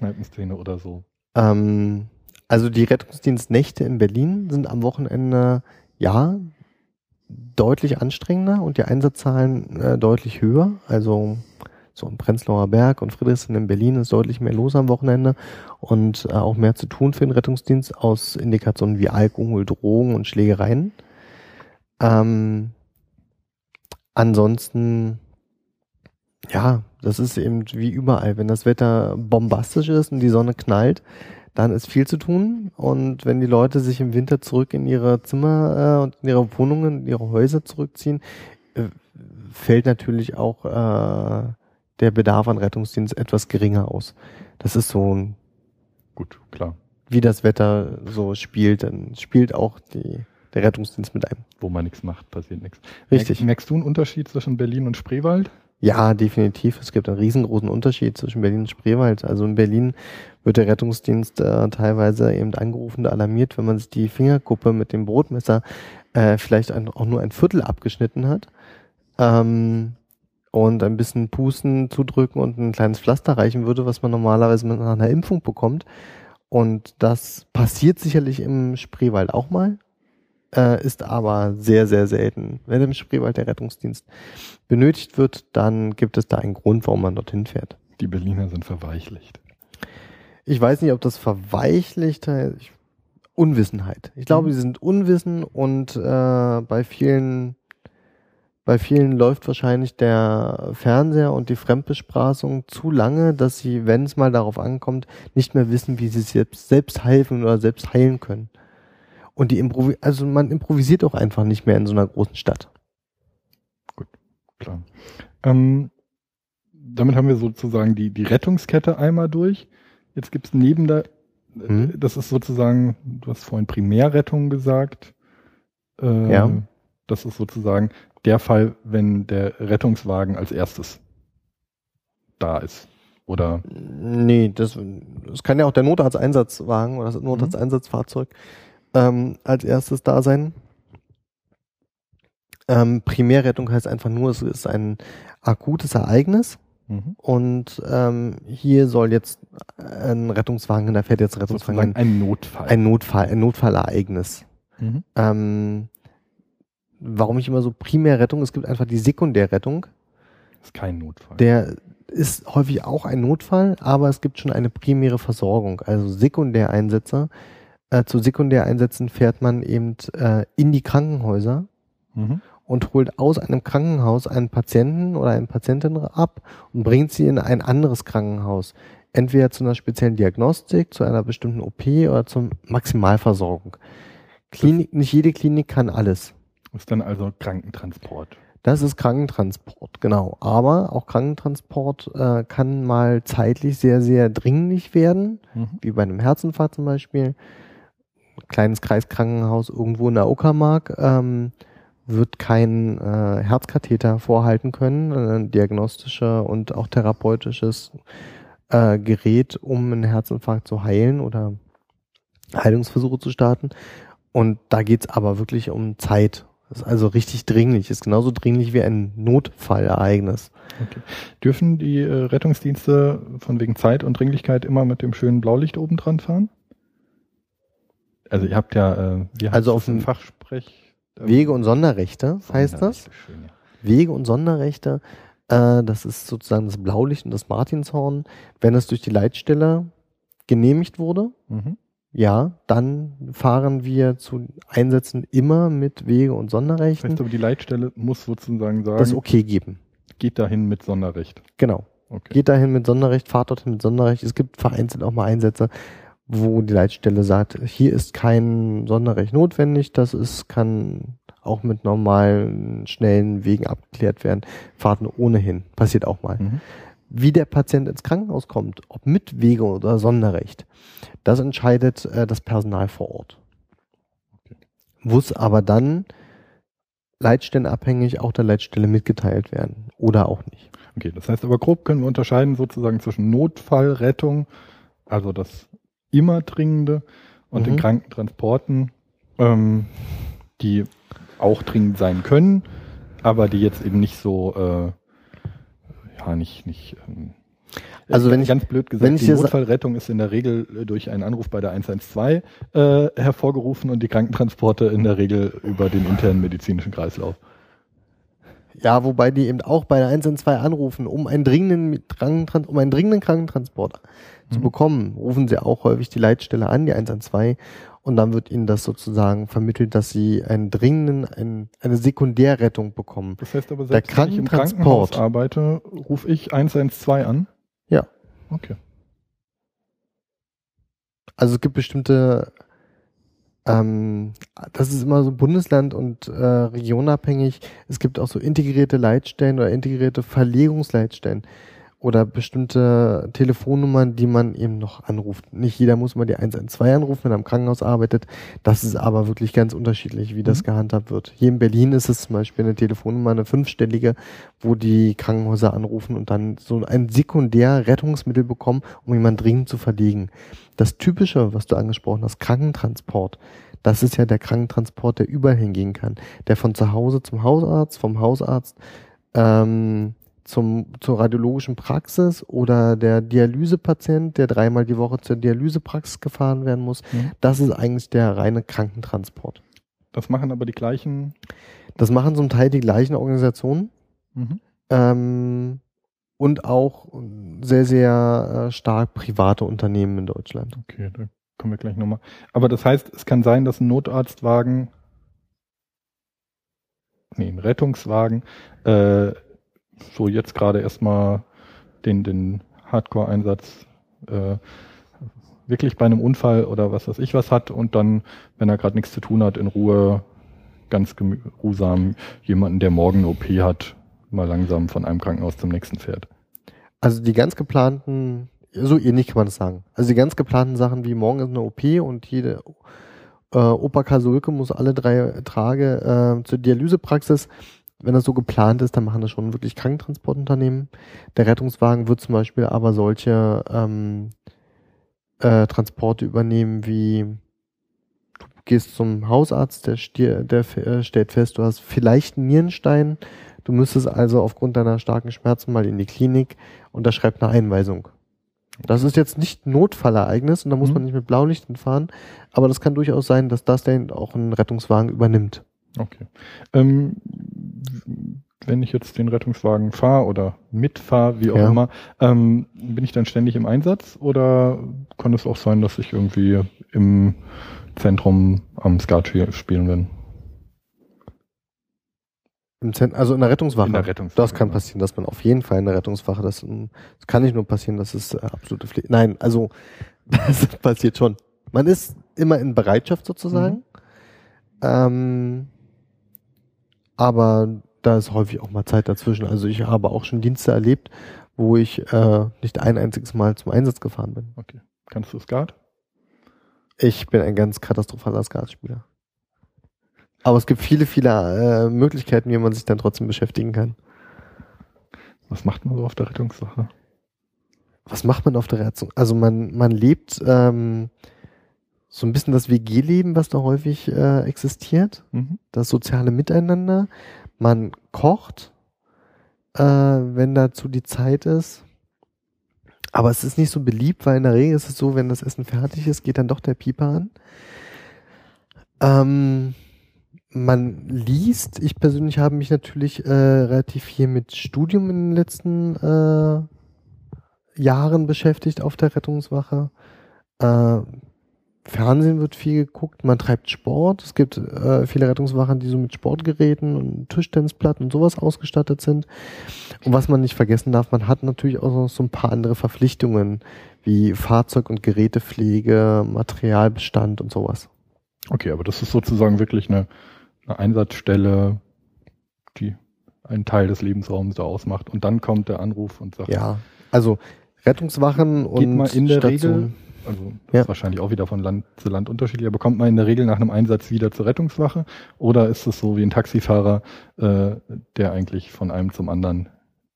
Speaker 1: Kneipenszene oder so?
Speaker 2: Ähm, also die Rettungsdienstnächte in Berlin sind am Wochenende ja deutlich anstrengender und die Einsatzzahlen äh, deutlich höher. Also so im Prenzlauer Berg und Friedrichshain in Berlin ist deutlich mehr los am Wochenende und äh, auch mehr zu tun für den Rettungsdienst aus Indikationen wie Alkohol, Drogen und Schlägereien. Ähm, ansonsten, ja, das ist eben wie überall. Wenn das Wetter bombastisch ist und die Sonne knallt, dann ist viel zu tun. Und wenn die Leute sich im Winter zurück in ihre Zimmer äh, und in ihre Wohnungen, in ihre Häuser zurückziehen, äh, fällt natürlich auch äh, der Bedarf an Rettungsdienst etwas geringer aus. Das ist so ein
Speaker 1: gut, klar.
Speaker 2: Wie das Wetter so spielt, dann spielt auch die, der Rettungsdienst mit einem.
Speaker 1: Wo man nichts macht, passiert nichts.
Speaker 2: Richtig.
Speaker 1: Merkst du einen Unterschied zwischen Berlin und Spreewald?
Speaker 2: Ja, definitiv. Es gibt einen riesengroßen Unterschied zwischen Berlin und Spreewald. Also in Berlin wird der Rettungsdienst äh, teilweise eben angerufen und alarmiert, wenn man sich die Fingerkuppe mit dem Brotmesser äh, vielleicht ein, auch nur ein Viertel abgeschnitten hat. Ähm, und ein bisschen Pusten zudrücken und ein kleines Pflaster reichen würde, was man normalerweise nach einer Impfung bekommt. Und das passiert sicherlich im Spreewald auch mal, äh, ist aber sehr, sehr selten. Wenn im Spreewald der Rettungsdienst benötigt wird, dann gibt es da einen Grund, warum man dorthin fährt.
Speaker 1: Die Berliner sind verweichlicht.
Speaker 2: Ich weiß nicht, ob das verweichlicht heißt. Unwissenheit. Ich glaube, mhm. sie sind unwissen und äh, bei vielen bei vielen läuft wahrscheinlich der Fernseher und die Fremdbespraßung zu lange, dass sie, wenn es mal darauf ankommt, nicht mehr wissen, wie sie selbst, selbst helfen oder selbst heilen können. Und die Improvi also man improvisiert auch einfach nicht mehr in so einer großen Stadt.
Speaker 1: Gut, klar. Ähm, damit haben wir sozusagen die, die Rettungskette einmal durch. Jetzt gibt es neben der, hm? das ist sozusagen, du hast vorhin Primärrettung gesagt.
Speaker 2: Äh, ja.
Speaker 1: Das ist sozusagen der Fall, wenn der Rettungswagen als erstes da ist. Oder?
Speaker 2: Nee, das, das kann ja auch der Notarzteinsatzwagen oder das Notarzteinsatzfahrzeug ähm, als erstes da sein. Ähm, Primärrettung heißt einfach nur, es ist ein akutes Ereignis. Mhm. Und ähm, hier soll jetzt ein Rettungswagen, da fährt jetzt Rettungswagen.
Speaker 1: ein Notfall.
Speaker 2: Ein Notfall, ein Notfallereignis. Mhm. Ähm, warum ich immer so Primärrettung, es gibt einfach die Sekundärrettung.
Speaker 1: Ist kein Notfall.
Speaker 2: Der ist häufig auch ein Notfall, aber es gibt schon eine primäre Versorgung, also Sekundäreinsätze. Äh, zu Sekundäreinsätzen fährt man eben äh, in die Krankenhäuser mhm. und holt aus einem Krankenhaus einen Patienten oder eine Patientin ab und bringt sie in ein anderes Krankenhaus. Entweder zu einer speziellen Diagnostik, zu einer bestimmten OP oder zur Maximalversorgung. Klinik, nicht jede Klinik kann alles.
Speaker 1: Ist dann also Krankentransport.
Speaker 2: Das ist Krankentransport, genau. Aber auch Krankentransport äh, kann mal zeitlich sehr, sehr dringlich werden, mhm. wie bei einem Herzinfarkt zum Beispiel. Kleines Kreiskrankenhaus irgendwo in der Uckermark ähm, wird kein äh, Herzkatheter vorhalten können, ein diagnostischer und auch therapeutisches äh, Gerät, um einen Herzinfarkt zu heilen oder Heilungsversuche zu starten. Und da geht's aber wirklich um Zeit das ist also richtig dringlich, ist genauso dringlich wie ein Notfallereignis.
Speaker 1: Okay. Dürfen die äh, Rettungsdienste von wegen Zeit und Dringlichkeit immer mit dem schönen Blaulicht oben dran fahren? Also ihr habt ja, äh,
Speaker 2: wie also auf dem Fachsprech äh, Wege und Sonderrechte heißt das. Schön, ja. Wege und Sonderrechte, äh, das ist sozusagen das Blaulicht und das Martinshorn, wenn es durch die Leitstelle genehmigt wurde. Mhm ja, dann fahren wir zu Einsätzen immer mit Wege- und Sonderrechten. Das heißt
Speaker 1: aber, die Leitstelle muss sozusagen sagen,
Speaker 2: das okay geben.
Speaker 1: Geht dahin mit Sonderrecht.
Speaker 2: Genau. Okay. Geht dahin mit Sonderrecht, fahrt dorthin mit Sonderrecht. Es gibt vereinzelt auch mal Einsätze, wo die Leitstelle sagt, hier ist kein Sonderrecht notwendig, das ist, kann auch mit normalen, schnellen Wegen abgeklärt werden. Fahrten ohnehin. Passiert auch mal. Mhm wie der Patient ins Krankenhaus kommt, ob mit Wege oder Sonderrecht, das entscheidet äh, das Personal vor Ort. Okay. Muss aber dann leitstellenabhängig auch der Leitstelle mitgeteilt werden oder auch nicht.
Speaker 1: Okay, das heißt aber grob können wir unterscheiden sozusagen zwischen Notfallrettung, also das immer dringende, und mhm. den Krankentransporten, ähm, die auch dringend sein können, aber die jetzt eben nicht so äh, ja, nicht, nicht. Ähm,
Speaker 2: also wenn ich
Speaker 1: ganz blöd gesagt, wenn ich die Notfallrettung ist in der Regel äh, durch einen Anruf bei der 112 äh, hervorgerufen und die Krankentransporte in der Regel über den internen medizinischen Kreislauf.
Speaker 2: Ja, wobei die eben auch bei der 112 anrufen, um einen dringenden, um einen dringenden Krankentransport mhm. zu bekommen, rufen sie auch häufig die Leitstelle an, die 112, und dann wird ihnen das sozusagen vermittelt, dass sie einen dringenden, ein, eine Sekundärrettung bekommen.
Speaker 1: Das heißt aber selbst, wenn ich im Krankenhaus arbeite, rufe ich 112 an?
Speaker 2: Ja.
Speaker 1: Okay.
Speaker 2: Also es gibt bestimmte ähm, das ist immer so Bundesland und äh, regionabhängig. Es gibt auch so integrierte Leitstellen oder integrierte Verlegungsleitstellen oder bestimmte Telefonnummern, die man eben noch anruft. Nicht jeder muss mal die 112 anrufen, wenn er im Krankenhaus arbeitet. Das ist aber wirklich ganz unterschiedlich, wie das mhm. gehandhabt wird. Hier in Berlin ist es zum Beispiel eine Telefonnummer, eine fünfstellige, wo die Krankenhäuser anrufen und dann so ein sekundär Rettungsmittel bekommen, um jemanden dringend zu verlegen. Das Typische, was du angesprochen hast, Krankentransport, das ist ja der Krankentransport, der überall hingehen kann. Der von zu Hause zum Hausarzt, vom Hausarzt ähm, zum, zur radiologischen Praxis oder der Dialysepatient, der dreimal die Woche zur Dialysepraxis gefahren werden muss. Mhm. Das ist eigentlich der reine Krankentransport.
Speaker 1: Das machen aber die gleichen.
Speaker 2: Das machen zum Teil die gleichen Organisationen. Mhm. Ähm, und auch sehr, sehr äh, stark private Unternehmen in Deutschland.
Speaker 1: Okay, da kommen wir gleich nochmal. Aber das heißt, es kann sein, dass ein Notarztwagen, nee, ein Rettungswagen äh, so jetzt gerade erstmal den, den Hardcore-Einsatz äh, wirklich bei einem Unfall oder was weiß ich was hat und dann, wenn er gerade nichts zu tun hat, in Ruhe ganz geruhsam jemanden, der morgen eine OP hat, mal langsam von einem Krankenhaus zum nächsten fährt.
Speaker 2: Also die ganz geplanten, so ähnlich kann man das sagen. Also die ganz geplanten Sachen wie morgen ist eine OP und jede äh, Opa Kasulke muss alle drei Tage äh, zur Dialysepraxis wenn das so geplant ist, dann machen das schon wirklich Krankentransportunternehmen. Der Rettungswagen wird zum Beispiel aber solche ähm, äh, Transporte übernehmen wie du gehst zum Hausarzt, der, stier, der äh, stellt fest, du hast vielleicht einen Nierenstein. Du müsstest also aufgrund deiner starken Schmerzen mal in die Klinik und da schreibt eine Einweisung. Das ist jetzt nicht Notfallereignis und da muss mhm. man nicht mit Blaulicht fahren, aber das kann durchaus sein, dass das dann auch ein Rettungswagen übernimmt.
Speaker 1: Okay. Ähm, wenn ich jetzt den Rettungswagen fahre oder mitfahre, wie auch ja. immer, ähm, bin ich dann ständig im Einsatz oder kann es auch sein, dass ich irgendwie im Zentrum am Skat spielen bin?
Speaker 2: Im Zent also in der Rettungswache. In
Speaker 1: der Rettungswache.
Speaker 2: Das kann passieren, dass man auf jeden Fall in der Rettungswache, das, das kann nicht nur passieren, das ist äh, absolute Pflicht. Nein, also das passiert schon. Man ist immer in Bereitschaft sozusagen. Mhm. Ähm, aber da ist häufig auch mal Zeit dazwischen. Also ich habe auch schon Dienste erlebt, wo ich äh, nicht ein einziges Mal zum Einsatz gefahren bin.
Speaker 1: Okay. Kannst du Skat?
Speaker 2: Ich bin ein ganz katastrophaler Skatspieler. Aber es gibt viele, viele äh, Möglichkeiten, wie man sich dann trotzdem beschäftigen kann.
Speaker 1: Was macht man so auf der Rettungssache?
Speaker 2: Was macht man auf der Rettung? Also man, man lebt ähm, so ein bisschen das WG-Leben, was da häufig äh, existiert, mhm. das soziale Miteinander. Man kocht, äh, wenn dazu die Zeit ist. Aber es ist nicht so beliebt, weil in der Regel ist es so, wenn das Essen fertig ist, geht dann doch der Pieper an. Ähm, man liest. Ich persönlich habe mich natürlich äh, relativ viel mit Studium in den letzten äh, Jahren beschäftigt auf der Rettungswache. Äh, Fernsehen wird viel geguckt, man treibt Sport. Es gibt äh, viele Rettungswachen, die so mit Sportgeräten und Tischtennisplatten und sowas ausgestattet sind. Und was man nicht vergessen darf, man hat natürlich auch noch so ein paar andere Verpflichtungen wie Fahrzeug- und Gerätepflege, Materialbestand und sowas.
Speaker 1: Okay, aber das ist sozusagen wirklich eine, eine Einsatzstelle, die einen Teil des Lebensraums da ausmacht. Und dann kommt der Anruf und sagt.
Speaker 2: Ja, also Rettungswachen und
Speaker 1: geht mal in der Station. Regel also das ja. ist wahrscheinlich auch wieder von Land zu Land unterschiedlich. Aber kommt man in der Regel nach einem Einsatz wieder zur Rettungswache oder ist es so wie ein Taxifahrer, äh, der eigentlich von einem zum anderen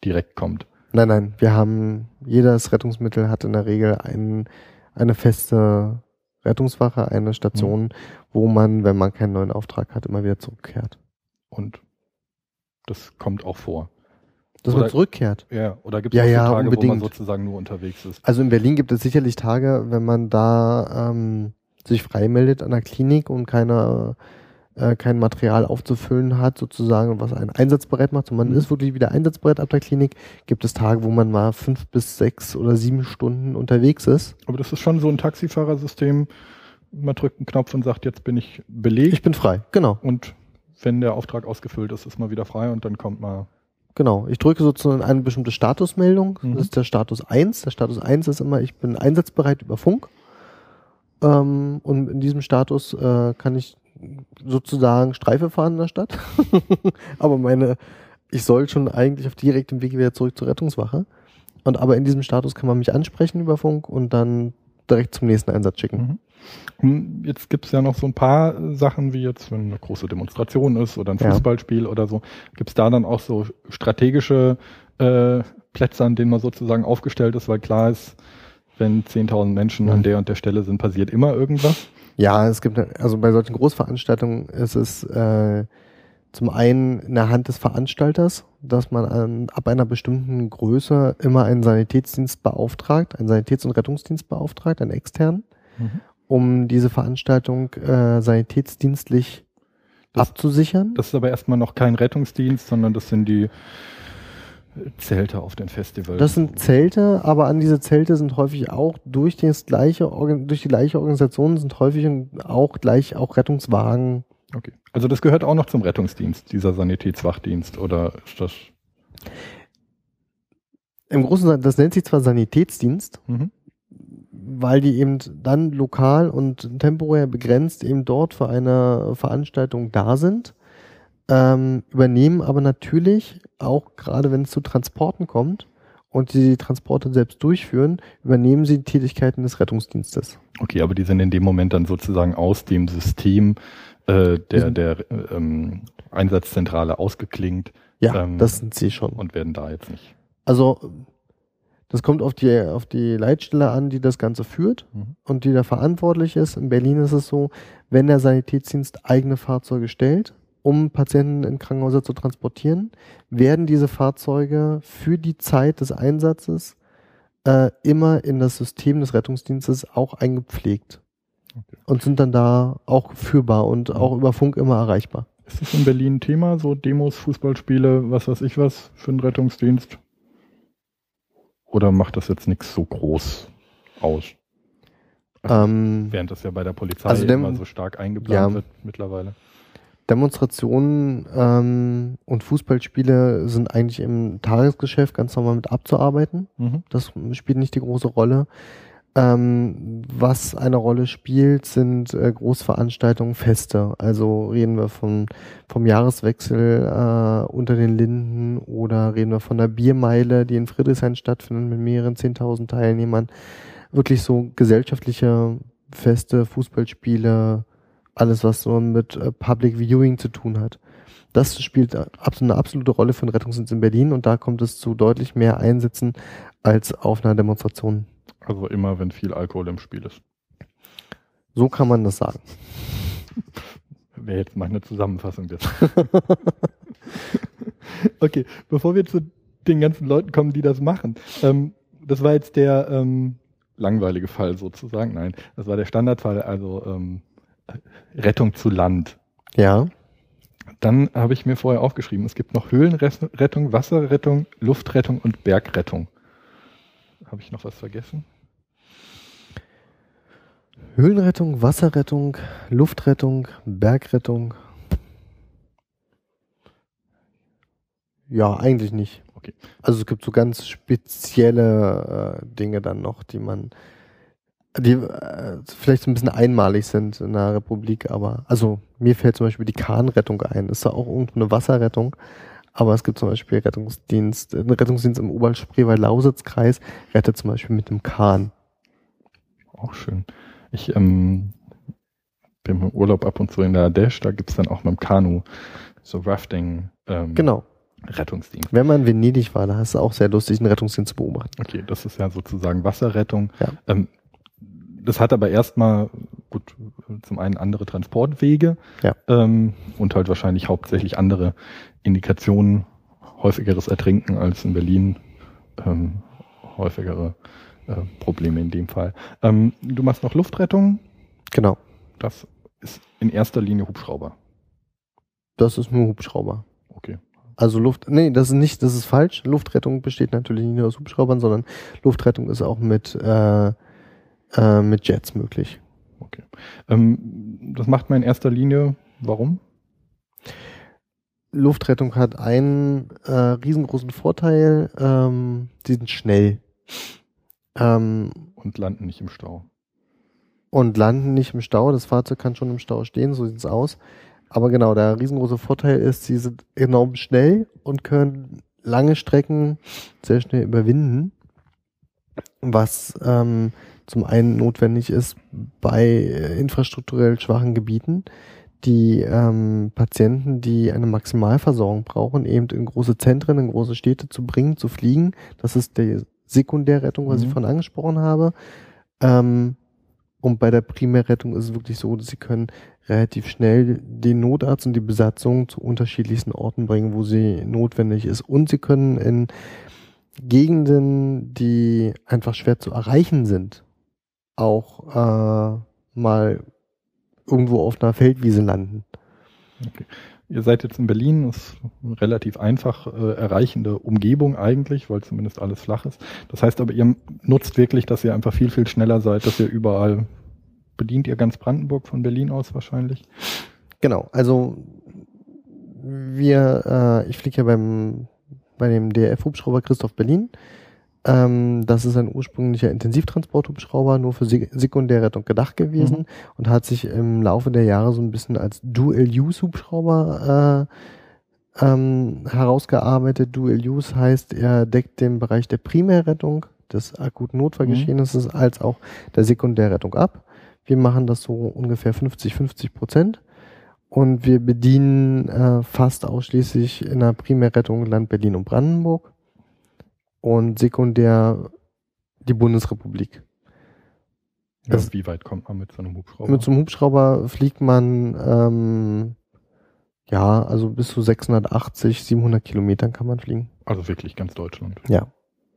Speaker 1: direkt kommt?
Speaker 2: Nein, nein. Wir haben jedes Rettungsmittel hat in der Regel ein, eine feste Rettungswache, eine Station, mhm. wo man, wenn man keinen neuen Auftrag hat, immer wieder zurückkehrt.
Speaker 1: Und das kommt auch vor.
Speaker 2: Dass oder, man zurückkehrt.
Speaker 1: Ja, oder gibt es ja, ja, Tage, unbedingt. wo man sozusagen nur unterwegs ist?
Speaker 2: Also in Berlin gibt es sicherlich Tage, wenn man da ähm, sich freimeldet an der Klinik und keine äh, kein Material aufzufüllen hat, sozusagen, was einen einsatzbereit macht. Und man mhm. ist wirklich wieder einsatzbereit ab der Klinik. Gibt es Tage, wo man mal fünf bis sechs oder sieben Stunden unterwegs ist.
Speaker 1: Aber das ist schon so ein Taxifahrersystem. Man drückt einen Knopf und sagt, jetzt bin ich belegt.
Speaker 2: Ich bin frei, genau.
Speaker 1: Und wenn der Auftrag ausgefüllt ist, ist man wieder frei und dann kommt man
Speaker 2: Genau, ich drücke sozusagen eine bestimmte Statusmeldung. Mhm. Das ist der Status 1. Der Status 1 ist immer, ich bin einsatzbereit über Funk. Ähm, und in diesem Status äh, kann ich sozusagen Streife fahren in der Stadt. aber meine, ich soll schon eigentlich auf direktem Weg wieder zurück zur Rettungswache. Und aber in diesem Status kann man mich ansprechen über Funk und dann direkt zum nächsten Einsatz schicken.
Speaker 1: Mhm. Jetzt gibt es ja noch so ein paar Sachen, wie jetzt, wenn eine große Demonstration ist oder ein Fußballspiel ja. oder so, gibt es da dann auch so strategische äh, Plätze, an denen man sozusagen aufgestellt ist, weil klar ist, wenn 10.000 Menschen an der und der Stelle sind, passiert immer irgendwas?
Speaker 2: Ja, es gibt, also bei solchen Großveranstaltungen ist es äh, zum einen in der Hand des Veranstalters, dass man an, ab einer bestimmten Größe immer einen Sanitätsdienst beauftragt, einen Sanitäts- und Rettungsdienst beauftragt, einen externen, mhm. Um diese Veranstaltung äh, sanitätsdienstlich das, abzusichern.
Speaker 1: Das ist aber erstmal noch kein Rettungsdienst, sondern das sind die Zelte auf den Festivals.
Speaker 2: Das sind Zelte, aber an diese Zelte sind häufig auch durch das gleiche durch die gleiche Organisation sind häufig auch gleich auch Rettungswagen.
Speaker 1: Okay. Also das gehört auch noch zum Rettungsdienst, dieser Sanitätswachdienst oder ist das?
Speaker 2: Im Großen das nennt sich zwar Sanitätsdienst, mhm. Weil die eben dann lokal und temporär begrenzt eben dort für eine Veranstaltung da sind ähm, übernehmen aber natürlich auch gerade wenn es zu Transporten kommt und sie die Transporte selbst durchführen, übernehmen sie die Tätigkeiten des Rettungsdienstes.
Speaker 1: Okay, aber die sind in dem Moment dann sozusagen aus dem System äh, der, der ähm, Einsatzzentrale ausgeklingt.
Speaker 2: Ja, ähm, das sind sie schon.
Speaker 1: Und werden da jetzt nicht.
Speaker 2: Also das kommt auf die, auf die Leitstelle an, die das Ganze führt mhm. und die da verantwortlich ist. In Berlin ist es so, wenn der Sanitätsdienst eigene Fahrzeuge stellt, um Patienten in Krankenhäuser zu transportieren, werden diese Fahrzeuge für die Zeit des Einsatzes äh, immer in das System des Rettungsdienstes auch eingepflegt okay. und sind dann da auch führbar und auch über Funk immer erreichbar.
Speaker 1: Ist das in Berlin ein Thema, so Demos, Fußballspiele, was weiß ich was für einen Rettungsdienst? Oder macht das jetzt nichts so groß aus? Also, ähm, während das ja bei der Polizei also dem, immer so stark eingeplant ja, wird mittlerweile.
Speaker 2: Demonstrationen ähm, und Fußballspiele sind eigentlich im Tagesgeschäft ganz normal mit abzuarbeiten. Mhm. Das spielt nicht die große Rolle. Ähm, was eine Rolle spielt, sind äh, Großveranstaltungen, Feste. Also reden wir von, vom Jahreswechsel äh, unter den Linden oder reden wir von der Biermeile, die in Friedrichshain stattfindet mit mehreren zehntausend Teilnehmern. Wirklich so gesellschaftliche Feste, Fußballspiele, alles, was so mit äh, Public Viewing zu tun hat. Das spielt eine absolute Rolle für den Rettungsdienst in Berlin und da kommt es zu deutlich mehr Einsätzen als auf einer Demonstration.
Speaker 1: Also immer, wenn viel Alkohol im Spiel ist.
Speaker 2: So kann man das sagen.
Speaker 1: Wäre jetzt meine Zusammenfassung des. okay, bevor wir zu den ganzen Leuten kommen, die das machen. Ähm, das war jetzt der ähm, langweilige Fall sozusagen. Nein, das war der Standardfall. Also ähm, Rettung zu Land.
Speaker 2: Ja.
Speaker 1: Dann habe ich mir vorher aufgeschrieben, es gibt noch Höhlenrettung, Wasserrettung, Luftrettung und Bergrettung. Habe ich noch was vergessen?
Speaker 2: Höhlenrettung, Wasserrettung, Luftrettung, Bergrettung. Ja, eigentlich nicht.
Speaker 1: Okay.
Speaker 2: Also es gibt so ganz spezielle äh, Dinge dann noch, die man die äh, vielleicht so ein bisschen einmalig sind in der Republik, aber also mir fällt zum Beispiel die Kahnrettung ein. Ist da auch irgendwo eine Wasserrettung, aber es gibt zum Beispiel Rettungsdienst, einen Rettungsdienst im Oberspreewald-Lausitz-Kreis, rettet zum Beispiel mit einem Kahn.
Speaker 1: Auch schön. Ich ähm, bin im Urlaub ab und zu in der Dash, da gibt's dann auch mit dem Kanu so Rafting.
Speaker 2: Ähm, genau.
Speaker 1: Rettungsdienst.
Speaker 2: Wenn man in Venedig war, da hast du auch sehr lustig, einen Rettungsdienst zu beobachten.
Speaker 1: Okay, das ist ja sozusagen Wasserrettung. Ja. Ähm, das hat aber erstmal gut zum einen andere Transportwege
Speaker 2: ja.
Speaker 1: ähm, und halt wahrscheinlich hauptsächlich andere Indikationen, häufigeres Ertrinken als in Berlin, ähm, häufigere äh, Probleme in dem Fall. Ähm, du machst noch Luftrettung.
Speaker 2: Genau.
Speaker 1: Das ist in erster Linie Hubschrauber.
Speaker 2: Das ist nur Hubschrauber.
Speaker 1: Okay.
Speaker 2: Also Luft, nee, das ist nicht, das ist falsch. Luftrettung besteht natürlich nicht nur aus Hubschraubern, sondern Luftrettung ist auch mit, äh, äh, mit Jets möglich.
Speaker 1: Okay. Ähm, das macht man in erster Linie, warum?
Speaker 2: Luftrettung hat einen äh, riesengroßen Vorteil, ähm, die sind schnell.
Speaker 1: Ähm, und landen nicht im Stau.
Speaker 2: Und landen nicht im Stau. Das Fahrzeug kann schon im Stau stehen, so sieht's aus. Aber genau, der riesengroße Vorteil ist, sie sind enorm schnell und können lange Strecken sehr schnell überwinden. Was ähm, zum einen notwendig ist bei infrastrukturell schwachen Gebieten, die ähm, Patienten, die eine Maximalversorgung brauchen, eben in große Zentren, in große Städte zu bringen, zu fliegen. Das ist die Sekundärrettung, was mhm. ich vorhin angesprochen habe. Ähm, und bei der Primärrettung ist es wirklich so, dass sie können relativ schnell den Notarzt und die Besatzung zu unterschiedlichsten Orten bringen, wo sie notwendig ist. Und sie können in Gegenden, die einfach schwer zu erreichen sind, auch äh, mal irgendwo auf einer Feldwiese landen.
Speaker 1: Okay. Ihr seid jetzt in Berlin, das ist eine relativ einfach äh, erreichende Umgebung eigentlich, weil zumindest alles flach ist. Das heißt aber, ihr nutzt wirklich, dass ihr einfach viel, viel schneller seid, dass ihr überall bedient ihr ganz Brandenburg von Berlin aus wahrscheinlich?
Speaker 2: Genau, also wir, äh, ich fliege ja beim bei dem DRF-Hubschrauber Christoph Berlin. Ähm, das ist ein ursprünglicher Intensivtransporthubschrauber, nur für Sekundärrettung gedacht gewesen mhm. und hat sich im Laufe der Jahre so ein bisschen als Dual-Use-Hubschrauber äh, ähm, herausgearbeitet. Dual-Use heißt, er deckt den Bereich der Primärrettung des akuten Notfallgeschehnisses mhm. als auch der Sekundärrettung ab. Wir machen das so ungefähr 50-50 Prozent. Und wir bedienen äh, fast ausschließlich in der Primärrettung Land Berlin und Brandenburg und sekundär die Bundesrepublik.
Speaker 1: Ja, wie weit kommt man mit so einem Hubschrauber?
Speaker 2: Mit so einem Hubschrauber fliegt man ähm, ja, also bis zu 680, 700 Kilometern kann man fliegen.
Speaker 1: Also wirklich ganz Deutschland.
Speaker 2: Ja,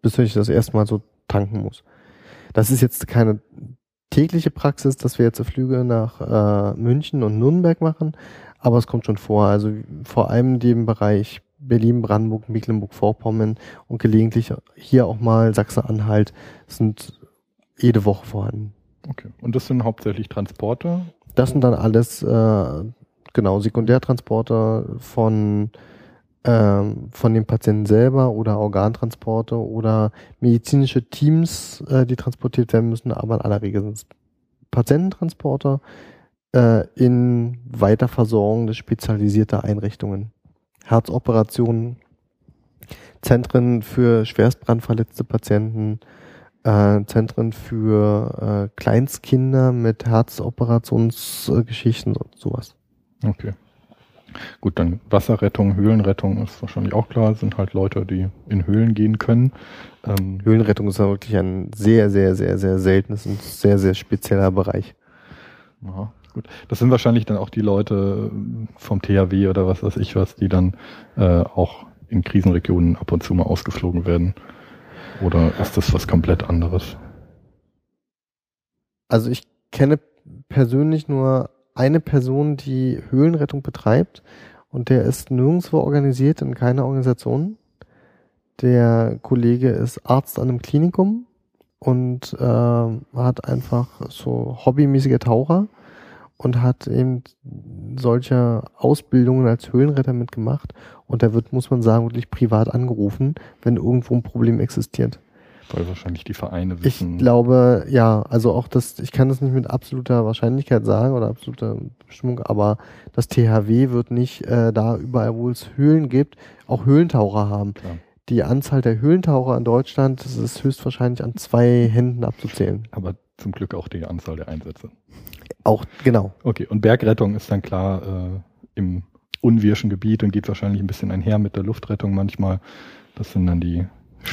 Speaker 2: bis ich das erste Mal so tanken muss. Das ist jetzt keine tägliche Praxis, dass wir jetzt Flüge nach äh, München und Nürnberg machen, aber es kommt schon vor. Also vor allem dem Bereich Berlin, Brandenburg, Mecklenburg-Vorpommern und gelegentlich hier auch mal Sachsen-Anhalt sind jede Woche vorhanden.
Speaker 1: Okay. Und das sind hauptsächlich Transporte?
Speaker 2: Das sind dann alles äh, genau Sekundärtransporte von ähm, von den Patienten selber oder Organtransporte oder medizinische Teams, äh, die transportiert werden müssen, aber in aller Regel sind es Patiententransporte äh, in weiterversorgende spezialisierte Einrichtungen. Herzoperationen, Zentren für schwerstbrandverletzte Patienten, äh, Zentren für äh, Kleinstkinder mit Herzoperationsgeschichten und sowas.
Speaker 1: Okay. Gut, dann Wasserrettung, Höhlenrettung ist wahrscheinlich auch klar, sind halt Leute, die in Höhlen gehen können.
Speaker 2: Ähm Höhlenrettung ist ja wirklich ein sehr, sehr, sehr, sehr seltenes und sehr, sehr spezieller Bereich.
Speaker 1: Aha, gut. Das sind wahrscheinlich dann auch die Leute vom THW oder was weiß ich was, die dann äh, auch in Krisenregionen ab und zu mal ausgeflogen werden. Oder ist das was komplett anderes?
Speaker 2: Also ich kenne persönlich nur eine Person, die Höhlenrettung betreibt und der ist nirgendwo organisiert in keiner Organisation. Der Kollege ist Arzt an einem Klinikum und äh, hat einfach so hobbymäßige Taucher und hat eben solche Ausbildungen als Höhlenretter mitgemacht und der wird, muss man sagen, wirklich privat angerufen, wenn irgendwo ein Problem existiert.
Speaker 1: Weil wahrscheinlich die Vereine wissen.
Speaker 2: Ich glaube, ja, also auch das, ich kann das nicht mit absoluter Wahrscheinlichkeit sagen oder absoluter Bestimmung, aber das THW wird nicht äh, da überall, wo es Höhlen gibt, auch Höhlentaucher haben. Klar. Die Anzahl der Höhlentaucher in Deutschland das ist höchstwahrscheinlich an zwei Händen abzuzählen.
Speaker 1: Aber zum Glück auch die Anzahl der Einsätze.
Speaker 2: Auch, genau.
Speaker 1: Okay, und Bergrettung ist dann klar äh, im unwirschen Gebiet und geht wahrscheinlich ein bisschen einher mit der Luftrettung manchmal. Das sind dann die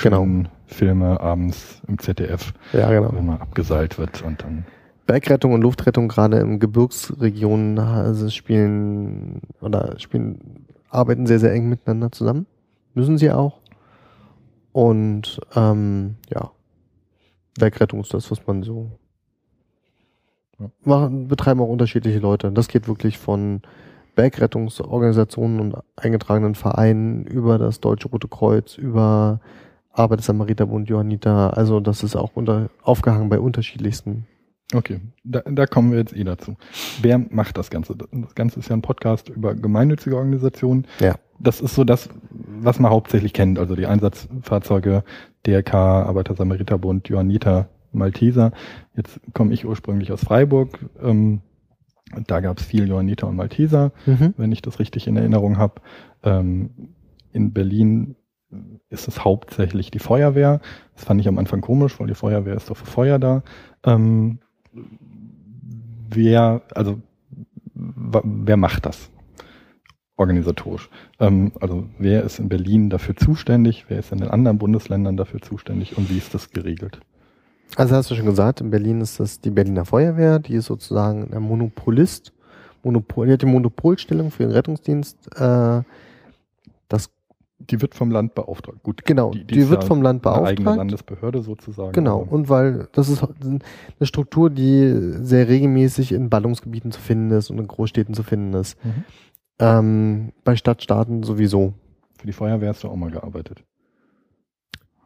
Speaker 2: genau.
Speaker 1: Filme abends im ZDF,
Speaker 2: ja, genau.
Speaker 1: wenn man abgeseilt wird und dann.
Speaker 2: Bergrettung und Luftrettung gerade im Gebirgsregionen also spielen oder spielen, arbeiten sehr, sehr eng miteinander zusammen. Müssen sie auch. Und ähm, ja, Bergrettung ist das, was man so ja. machen, betreiben auch unterschiedliche Leute. Das geht wirklich von Bergrettungsorganisationen und eingetragenen Vereinen, über das Deutsche Rote Kreuz, über Arbeiter-Samariterbund, Johanniter. Also das ist auch unter, aufgehangen bei unterschiedlichsten.
Speaker 1: Okay, da, da kommen wir jetzt eh dazu. Wer macht das Ganze? Das Ganze ist ja ein Podcast über gemeinnützige Organisationen.
Speaker 2: Ja.
Speaker 1: Das ist so das, was man hauptsächlich kennt. Also die Einsatzfahrzeuge DRK, Arbeiter-Samariterbund, Johanniter, Malteser. Jetzt komme ich ursprünglich aus Freiburg. Ähm, da gab es viel Johanniter und Malteser, mhm. wenn ich das richtig in Erinnerung habe. Ähm, in Berlin ist es hauptsächlich die Feuerwehr. Das fand ich am Anfang komisch, weil die Feuerwehr ist doch für Feuer da. Ähm, wer, also wer macht das organisatorisch? Ähm, also wer ist in Berlin dafür zuständig? Wer ist in den anderen Bundesländern dafür zuständig? Und wie ist das geregelt?
Speaker 2: Also hast du schon gesagt, in Berlin ist das die Berliner Feuerwehr, die ist sozusagen der Monopolist, Monopol, die hat die Monopolstellung für den Rettungsdienst. Äh, das
Speaker 1: die wird vom Land beauftragt.
Speaker 2: Gut, genau, die, die, die wird ja vom Land beauftragt. Eine eigene
Speaker 1: Landesbehörde sozusagen.
Speaker 2: Genau, und weil das ist eine Structur, die sehr regelmäßig in Ballungsgebieten zu finden ist und in Großstädten zu finden ist. Mhm. Ähm, bei Stadtstaaten sowieso.
Speaker 1: Für die Feuerwehr hast du auch mal gearbeitet.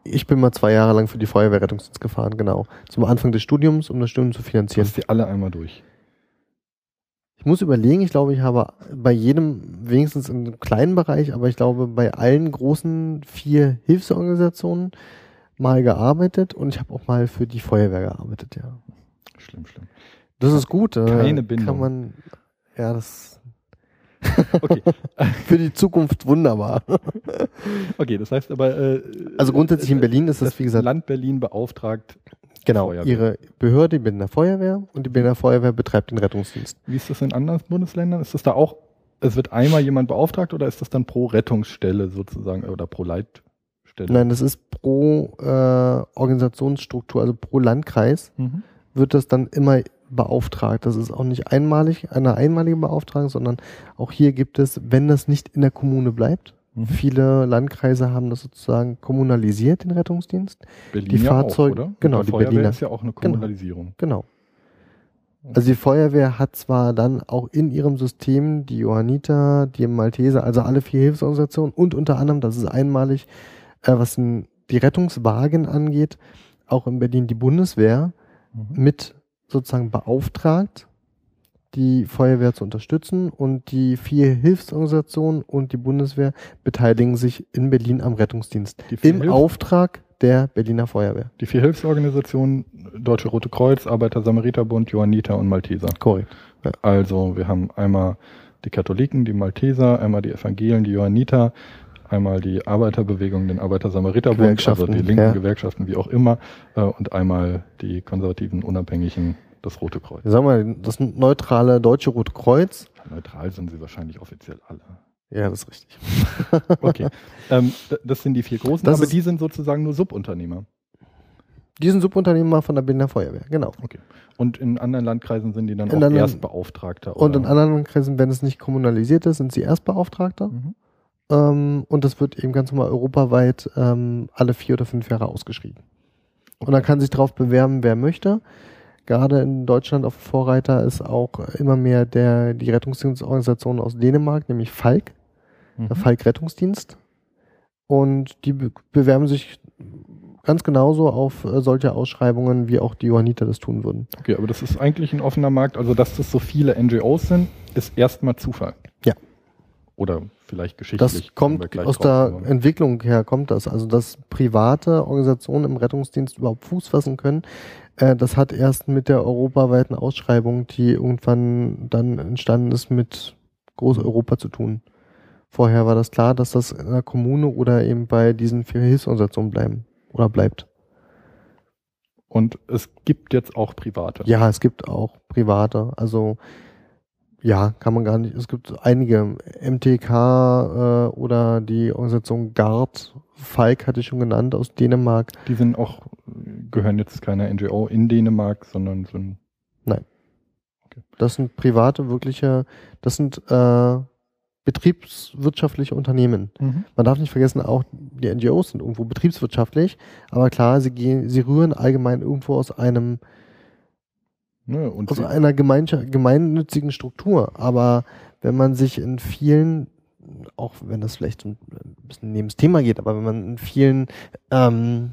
Speaker 2: Ich bin mal zwei Jahre lang für die Feuerwehrrettungsdienst gefahren, genau. Zum Anfang des Studiums, um das Studium zu finanzieren.
Speaker 1: Du hast die alle einmal durch.
Speaker 2: Ich muss überlegen, ich glaube, ich habe bei jedem, wenigstens einem kleinen Bereich, aber ich glaube, bei allen großen vier Hilfsorganisationen mal gearbeitet und ich habe auch mal für die Feuerwehr gearbeitet, ja.
Speaker 1: Schlimm, schlimm.
Speaker 2: Das ist gut.
Speaker 1: Äh, Keine Bindung.
Speaker 2: Kann man, ja, das Okay. Für die Zukunft wunderbar.
Speaker 1: okay, das heißt aber. Äh,
Speaker 2: also grundsätzlich in Berlin ist das, das wie gesagt.
Speaker 1: Land Berlin beauftragt
Speaker 2: Genau, Feuerwehr. ihre Behörde, die Berliner Feuerwehr und die Berliner Feuerwehr betreibt den Rettungsdienst.
Speaker 1: Wie ist das in anderen Bundesländern? Ist das da auch, es wird einmal jemand beauftragt oder ist das dann pro Rettungsstelle sozusagen oder pro Leitstelle?
Speaker 2: Nein, das ist pro äh, Organisationsstruktur, also pro Landkreis mhm. wird das dann immer beauftragt. Das ist auch nicht einmalig, eine einmalige Beauftragung, sondern auch hier gibt es, wenn das nicht in der Kommune bleibt, Mhm. Viele Landkreise haben das sozusagen kommunalisiert, den Rettungsdienst.
Speaker 1: Berlin die Fahrzeuge, ja?
Speaker 2: Genau, die Feuerwehr Berliner.
Speaker 1: ist ja auch eine genau. Kommunalisierung.
Speaker 2: Genau. genau. Also die Feuerwehr hat zwar dann auch in ihrem System die Johanniter, die Malteser, also alle vier Hilfsorganisationen und unter anderem, das ist einmalig, äh, was die Rettungswagen angeht, auch in Berlin die Bundeswehr mhm. mit sozusagen beauftragt, die Feuerwehr zu unterstützen und die vier Hilfsorganisationen und die Bundeswehr beteiligen sich in Berlin am Rettungsdienst im Hilfs Auftrag der Berliner Feuerwehr.
Speaker 1: Die vier Hilfsorganisationen, Deutsche Rote Kreuz, Arbeiter-Samariterbund, Johanniter und Malteser.
Speaker 2: Korrekt.
Speaker 1: Ja. Also wir haben einmal die Katholiken, die Malteser, einmal die Evangelien, die Johanniter, einmal die Arbeiterbewegung, den Arbeiter-Samariterbund, also die linken ja. Gewerkschaften, wie auch immer, äh, und einmal die konservativen, unabhängigen das Rote Kreuz.
Speaker 2: Sagen wir, das neutrale Deutsche Rote Kreuz.
Speaker 1: Neutral sind sie wahrscheinlich offiziell alle.
Speaker 2: Ja, das ist richtig.
Speaker 1: okay. Ähm, das sind die vier großen, das aber die sind sozusagen nur Subunternehmer.
Speaker 2: Die sind Subunternehmer von der Berliner Feuerwehr, genau.
Speaker 1: Okay. Und in anderen Landkreisen sind die dann in auch Erstbeauftragter?
Speaker 2: Und in anderen Landkreisen, wenn es nicht kommunalisiert ist, sind sie Erstbeauftragter. Mhm. Ähm, und das wird eben ganz normal europaweit ähm, alle vier oder fünf Jahre ausgeschrieben. Und dann kann sich darauf bewerben, wer möchte gerade in Deutschland auf Vorreiter ist auch immer mehr der, die Rettungsdienstorganisation aus Dänemark, nämlich Falk, mhm. der Falk Rettungsdienst. Und die be bewerben sich ganz genauso auf äh, solche Ausschreibungen, wie auch die Johanniter das tun würden.
Speaker 1: Okay, aber das ist eigentlich ein offener Markt. Also, dass das so viele NGOs sind, ist erstmal Zufall.
Speaker 2: Ja.
Speaker 1: Oder vielleicht geschichtlich.
Speaker 2: Das kommt aus der kommen. Entwicklung her, kommt das. Also, dass private Organisationen im Rettungsdienst überhaupt Fuß fassen können, äh, das hat erst mit der europaweiten Ausschreibung, die irgendwann dann entstanden ist, mit Großeuropa zu tun. Vorher war das klar, dass das in der Kommune oder eben bei diesen vier Hilfsorganisationen bleiben oder bleibt.
Speaker 1: Und es gibt jetzt auch private.
Speaker 2: Ja, es gibt auch private. Also ja, kann man gar nicht. Es gibt einige MTK äh, oder die Organisation GARD, Falk hatte ich schon genannt aus Dänemark.
Speaker 1: Die sind auch gehören jetzt keiner NGO in Dänemark, sondern sind
Speaker 2: nein. Okay. Das sind private wirkliche, das sind äh, betriebswirtschaftliche Unternehmen. Mhm. Man darf nicht vergessen, auch die NGOs sind irgendwo betriebswirtschaftlich, aber klar, sie gehen, sie rühren allgemein irgendwo aus einem Ne, aus einer gemeinnützigen Struktur. Aber wenn man sich in vielen, auch wenn das vielleicht ein bisschen neben das Thema geht, aber wenn man in vielen ähm,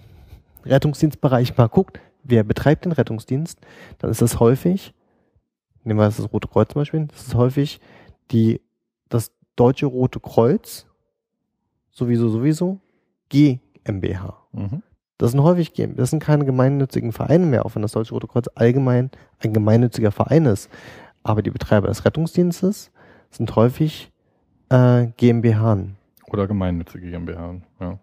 Speaker 2: Rettungsdienstbereichen mal guckt, wer betreibt den Rettungsdienst, dann ist das häufig, nehmen wir das Rote Kreuz zum Beispiel, das ist häufig die, das Deutsche Rote Kreuz, sowieso, sowieso, GmbH. Mhm. Das sind häufig, das sind keine gemeinnützigen Vereine mehr, auch wenn das Deutsche Rote Kreuz allgemein ein gemeinnütziger Verein ist. Aber die Betreiber des Rettungsdienstes sind häufig äh, GmbH.
Speaker 1: Oder gemeinnützige GmbH, ja.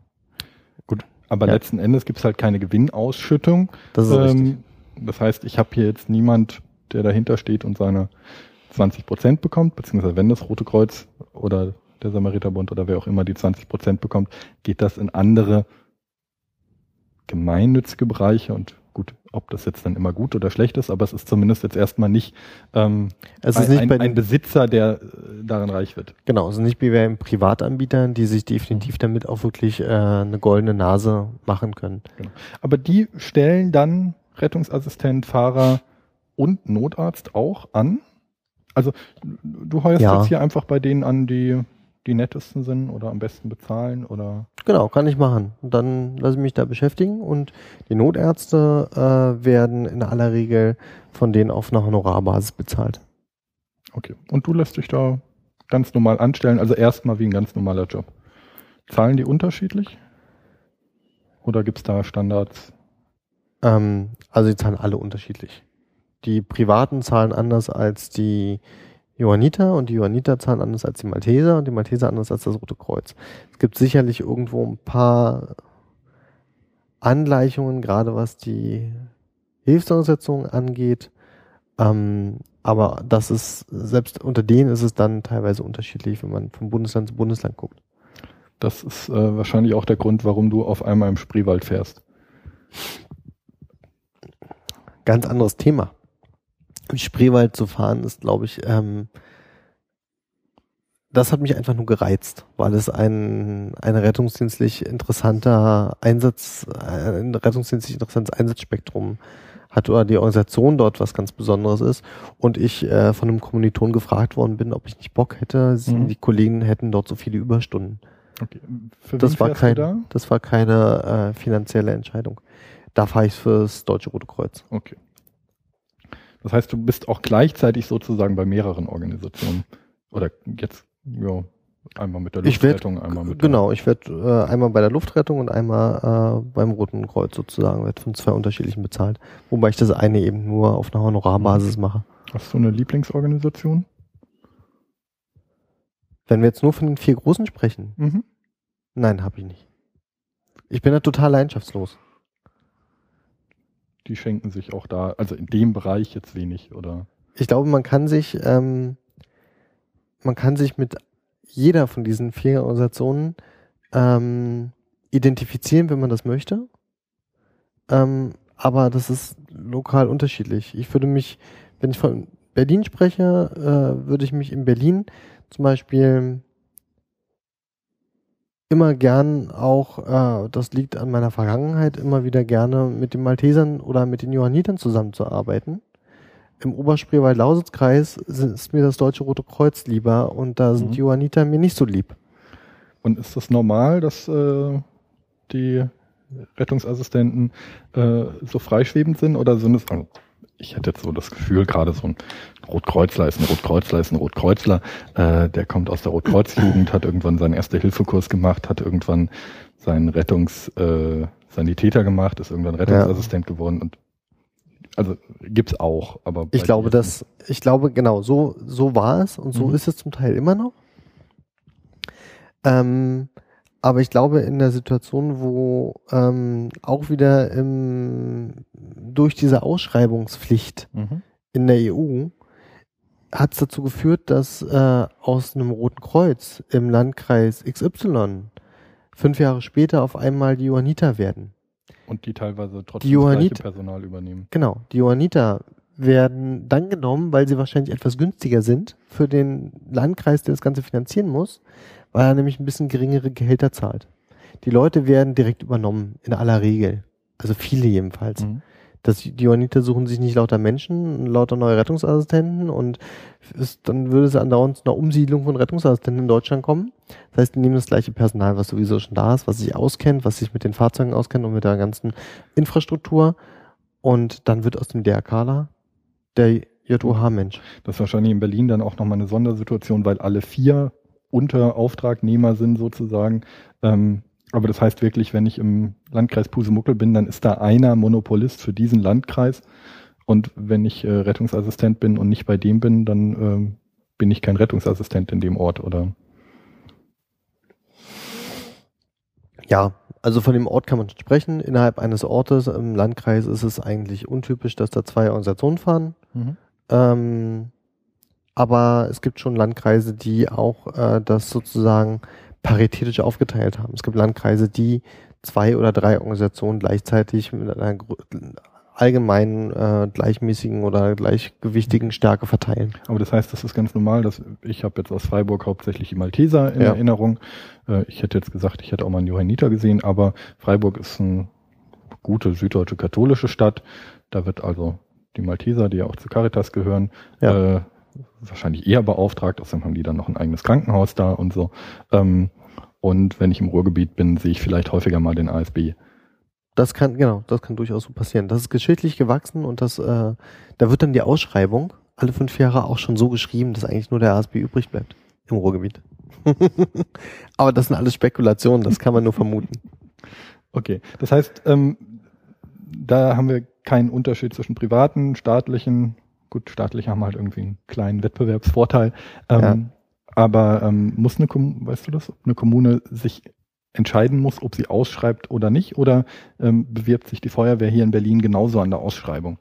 Speaker 1: Gut, aber ja. letzten Endes gibt es halt keine Gewinnausschüttung.
Speaker 2: Das ist ähm, richtig.
Speaker 1: Das heißt, ich habe hier jetzt niemand, der dahinter steht und seine 20 Prozent bekommt, beziehungsweise wenn das Rote Kreuz oder der Samariterbund oder wer auch immer die 20 Prozent bekommt, geht das in andere gemeinnützige Bereiche und gut, ob das jetzt dann immer gut oder schlecht ist, aber es ist zumindest jetzt erstmal nicht, ähm,
Speaker 2: es ist ein,
Speaker 1: nicht ein, ein Besitzer, der äh, daran reich wird.
Speaker 2: Genau, es ist nicht wie bei Privatanbietern, die sich definitiv damit auch wirklich äh, eine goldene Nase machen können.
Speaker 1: Genau. Aber die stellen dann Rettungsassistent, Fahrer und Notarzt auch an? Also du heuerst ja. jetzt hier einfach bei denen an, die die nettesten sind oder am besten bezahlen oder?
Speaker 2: Genau, kann ich machen. Und dann lasse ich mich da beschäftigen und die Notärzte äh, werden in aller Regel von denen auf einer Honorarbasis bezahlt.
Speaker 1: Okay. Und du lässt dich da ganz normal anstellen, also erstmal wie ein ganz normaler Job. Zahlen die unterschiedlich? Oder gibt es da Standards?
Speaker 2: Ähm, also die zahlen alle unterschiedlich. Die privaten zahlen anders als die Johanniter und die Johanniter zahlen anders als die Malteser und die Malteser anders als das Rote Kreuz. Es gibt sicherlich irgendwo ein paar Angleichungen, gerade was die Hilfsorganisationen angeht. Ähm, aber das ist, selbst unter denen ist es dann teilweise unterschiedlich, wenn man von Bundesland zu Bundesland guckt.
Speaker 1: Das ist äh, wahrscheinlich auch der Grund, warum du auf einmal im Spreewald fährst.
Speaker 2: Ganz anderes Thema im Spreewald zu fahren, ist, glaube ich, ähm, das hat mich einfach nur gereizt, weil es ein, ein rettungsdienstlich interessanter Einsatz, ein rettungsdienstlich interessantes Einsatzspektrum hat oder die Organisation dort was ganz Besonderes ist und ich äh, von einem Kommiliton gefragt worden bin, ob ich nicht Bock hätte, mhm. die Kollegen hätten dort so viele Überstunden. Okay. Für das war kein, da? das war keine äh, finanzielle Entscheidung. Da fahre ich fürs Deutsche Rote Kreuz.
Speaker 1: Okay. Das heißt, du bist auch gleichzeitig sozusagen bei mehreren Organisationen. Oder jetzt, ja, einmal mit der
Speaker 2: Luftrettung, werd, einmal mit Genau, ich werde äh, einmal bei der Luftrettung und einmal äh, beim Roten Kreuz sozusagen, wird von zwei unterschiedlichen bezahlt. Wobei ich das eine eben nur auf einer Honorarbasis mache.
Speaker 1: Hast du eine Lieblingsorganisation?
Speaker 2: Wenn wir jetzt nur von den vier großen sprechen? Mhm. Nein, habe ich nicht. Ich bin da total leidenschaftslos
Speaker 1: die schenken sich auch da, also in dem Bereich jetzt wenig, oder?
Speaker 2: Ich glaube, man kann sich, ähm, man kann sich mit jeder von diesen vier Organisationen ähm, identifizieren, wenn man das möchte. Ähm, aber das ist lokal unterschiedlich. Ich würde mich, wenn ich von Berlin spreche, äh, würde ich mich in Berlin zum Beispiel immer gern auch, äh, das liegt an meiner Vergangenheit, immer wieder gerne mit den Maltesern oder mit den Johannitern zusammenzuarbeiten. Im Oberspreewald-Lausitz-Kreis ist mir das Deutsche Rote Kreuz lieber und da sind mhm. die Johanniter mir nicht so lieb.
Speaker 1: Und ist das normal, dass äh, die Rettungsassistenten äh, so freischwebend sind oder sind es, ich hätte jetzt so das Gefühl, gerade so ein Rotkreuzler ist ein Rotkreuzler ist ein Rotkreuzler, äh, der kommt aus der Rotkreuzjugend, hat irgendwann seinen Erste-Hilfe-Kurs gemacht, hat irgendwann seinen Rettungs, äh, Sanitäter gemacht, ist irgendwann Rettungsassistent ja. geworden und also gibt's auch, aber
Speaker 2: ich glaube, dass ich glaube genau so so war es und so mhm. ist es zum Teil immer noch. Ähm, aber ich glaube, in der Situation, wo ähm, auch wieder im, durch diese Ausschreibungspflicht mhm. in der EU hat es dazu geführt, dass äh, aus einem Roten Kreuz im Landkreis XY fünf Jahre später auf einmal die Johanniter werden.
Speaker 1: Und die teilweise trotzdem die Johanniter, das Personal übernehmen.
Speaker 2: Genau, die Johanniter werden dann genommen, weil sie wahrscheinlich etwas günstiger sind für den Landkreis, der das Ganze finanzieren muss, weil er nämlich ein bisschen geringere Gehälter zahlt. Die Leute werden direkt übernommen, in aller Regel. Also viele jedenfalls. Mhm. Das, die Johanniter suchen sich nicht lauter Menschen, lauter neue Rettungsassistenten und ist, dann würde es andauernd zu einer Umsiedlung von Rettungsassistenten in Deutschland kommen. Das heißt, die nehmen das gleiche Personal, was sowieso schon da ist, was sich auskennt, was sich mit den Fahrzeugen auskennt und mit der ganzen Infrastruktur. Und dann wird aus dem DRKler der JOH-Mensch.
Speaker 1: Das ist wahrscheinlich in Berlin dann auch nochmal eine Sondersituation, weil alle vier Unterauftragnehmer sind sozusagen. Ähm, aber das heißt wirklich, wenn ich im Landkreis Pusemuckel bin, dann ist da einer Monopolist für diesen Landkreis. Und wenn ich äh, Rettungsassistent bin und nicht bei dem bin, dann äh, bin ich kein Rettungsassistent in dem Ort, oder?
Speaker 2: Ja, also von dem Ort kann man sprechen. Innerhalb eines Ortes im Landkreis ist es eigentlich untypisch, dass da zwei Organisationen fahren. Mhm. Ähm, aber es gibt schon Landkreise, die auch äh, das sozusagen paritätisch aufgeteilt haben. Es gibt Landkreise, die zwei oder drei Organisationen gleichzeitig mit einer allgemeinen äh, gleichmäßigen oder gleichgewichtigen Stärke verteilen.
Speaker 1: Aber das heißt, das ist ganz normal, dass ich habe jetzt aus Freiburg hauptsächlich die Malteser in ja. Erinnerung. Äh, ich hätte jetzt gesagt, ich hätte auch mal einen Johanniter gesehen, aber Freiburg ist eine gute süddeutsche katholische Stadt. Da wird also die Malteser, die ja auch zu Caritas gehören, ja. äh, wahrscheinlich eher beauftragt, außerdem haben die dann noch ein eigenes Krankenhaus da und so. Ähm, und wenn ich im Ruhrgebiet bin, sehe ich vielleicht häufiger mal den ASB.
Speaker 2: Das kann, genau, das kann durchaus so passieren. Das ist geschichtlich gewachsen und das, äh, da wird dann die Ausschreibung alle fünf Jahre auch schon so geschrieben, dass eigentlich nur der ASB übrig bleibt im Ruhrgebiet. Aber das sind alles Spekulationen, das kann man nur vermuten.
Speaker 1: Okay, das heißt, ähm, da haben wir keinen Unterschied zwischen privaten, staatlichen gut, staatlich haben halt irgendwie einen kleinen Wettbewerbsvorteil. Ähm, ja. Aber ähm, muss eine Kommune, weißt du das, ob eine Kommune sich entscheiden muss, ob sie ausschreibt oder nicht? Oder ähm, bewirbt sich die Feuerwehr hier in Berlin genauso an der Ausschreibung?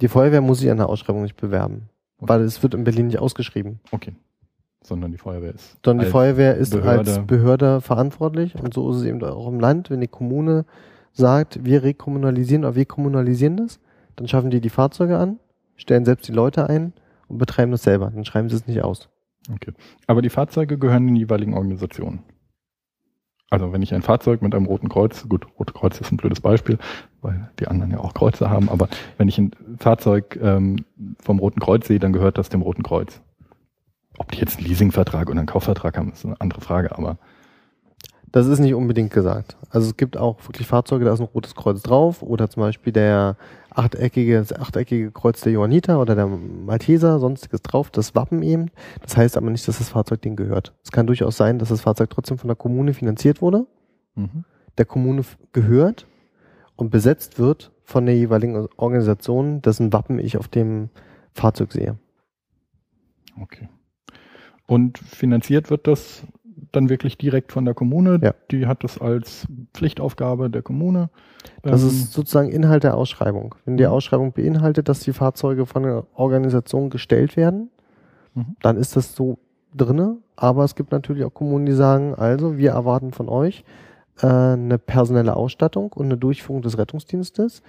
Speaker 2: Die Feuerwehr muss sich an der Ausschreibung nicht bewerben, okay. weil es wird in Berlin nicht ausgeschrieben.
Speaker 1: Okay. Sondern die Feuerwehr ist.
Speaker 2: Sondern die Feuerwehr ist Behörde. als Behörde verantwortlich und so ist es eben auch im Land, wenn die Kommune sagt, wir rekommunalisieren oder wir kommunalisieren das, dann schaffen die die Fahrzeuge an stellen selbst die Leute ein und betreiben das selber. Dann schreiben sie es nicht aus.
Speaker 1: Okay. Aber die Fahrzeuge gehören den jeweiligen Organisationen. Also wenn ich ein Fahrzeug mit einem roten Kreuz, gut, rote Kreuz ist ein blödes Beispiel, weil die anderen ja auch Kreuze haben, aber wenn ich ein Fahrzeug ähm, vom Roten Kreuz sehe, dann gehört das dem Roten Kreuz. Ob die jetzt einen Leasingvertrag oder einen Kaufvertrag haben, ist eine andere Frage, aber
Speaker 2: das ist nicht unbedingt gesagt. Also es gibt auch wirklich Fahrzeuge, da ist ein rotes Kreuz drauf oder zum Beispiel der achteckige, das achteckige Kreuz der Johanniter oder der Malteser, sonstiges drauf, das Wappen eben. Das heißt aber nicht, dass das Fahrzeug denen gehört. Es kann durchaus sein, dass das Fahrzeug trotzdem von der Kommune finanziert wurde, mhm. der Kommune gehört und besetzt wird von der jeweiligen Organisation, dessen Wappen ich auf dem Fahrzeug sehe.
Speaker 1: Okay. Und finanziert wird das dann wirklich direkt von der Kommune. Ja. Die hat das als Pflichtaufgabe der Kommune.
Speaker 2: Das ähm, ist sozusagen Inhalt der Ausschreibung. Wenn die mhm. Ausschreibung beinhaltet, dass die Fahrzeuge von der Organisation gestellt werden, mhm. dann ist das so drinne. Aber es gibt natürlich auch Kommunen, die sagen, also wir erwarten von euch äh, eine personelle Ausstattung und eine Durchführung des Rettungsdienstes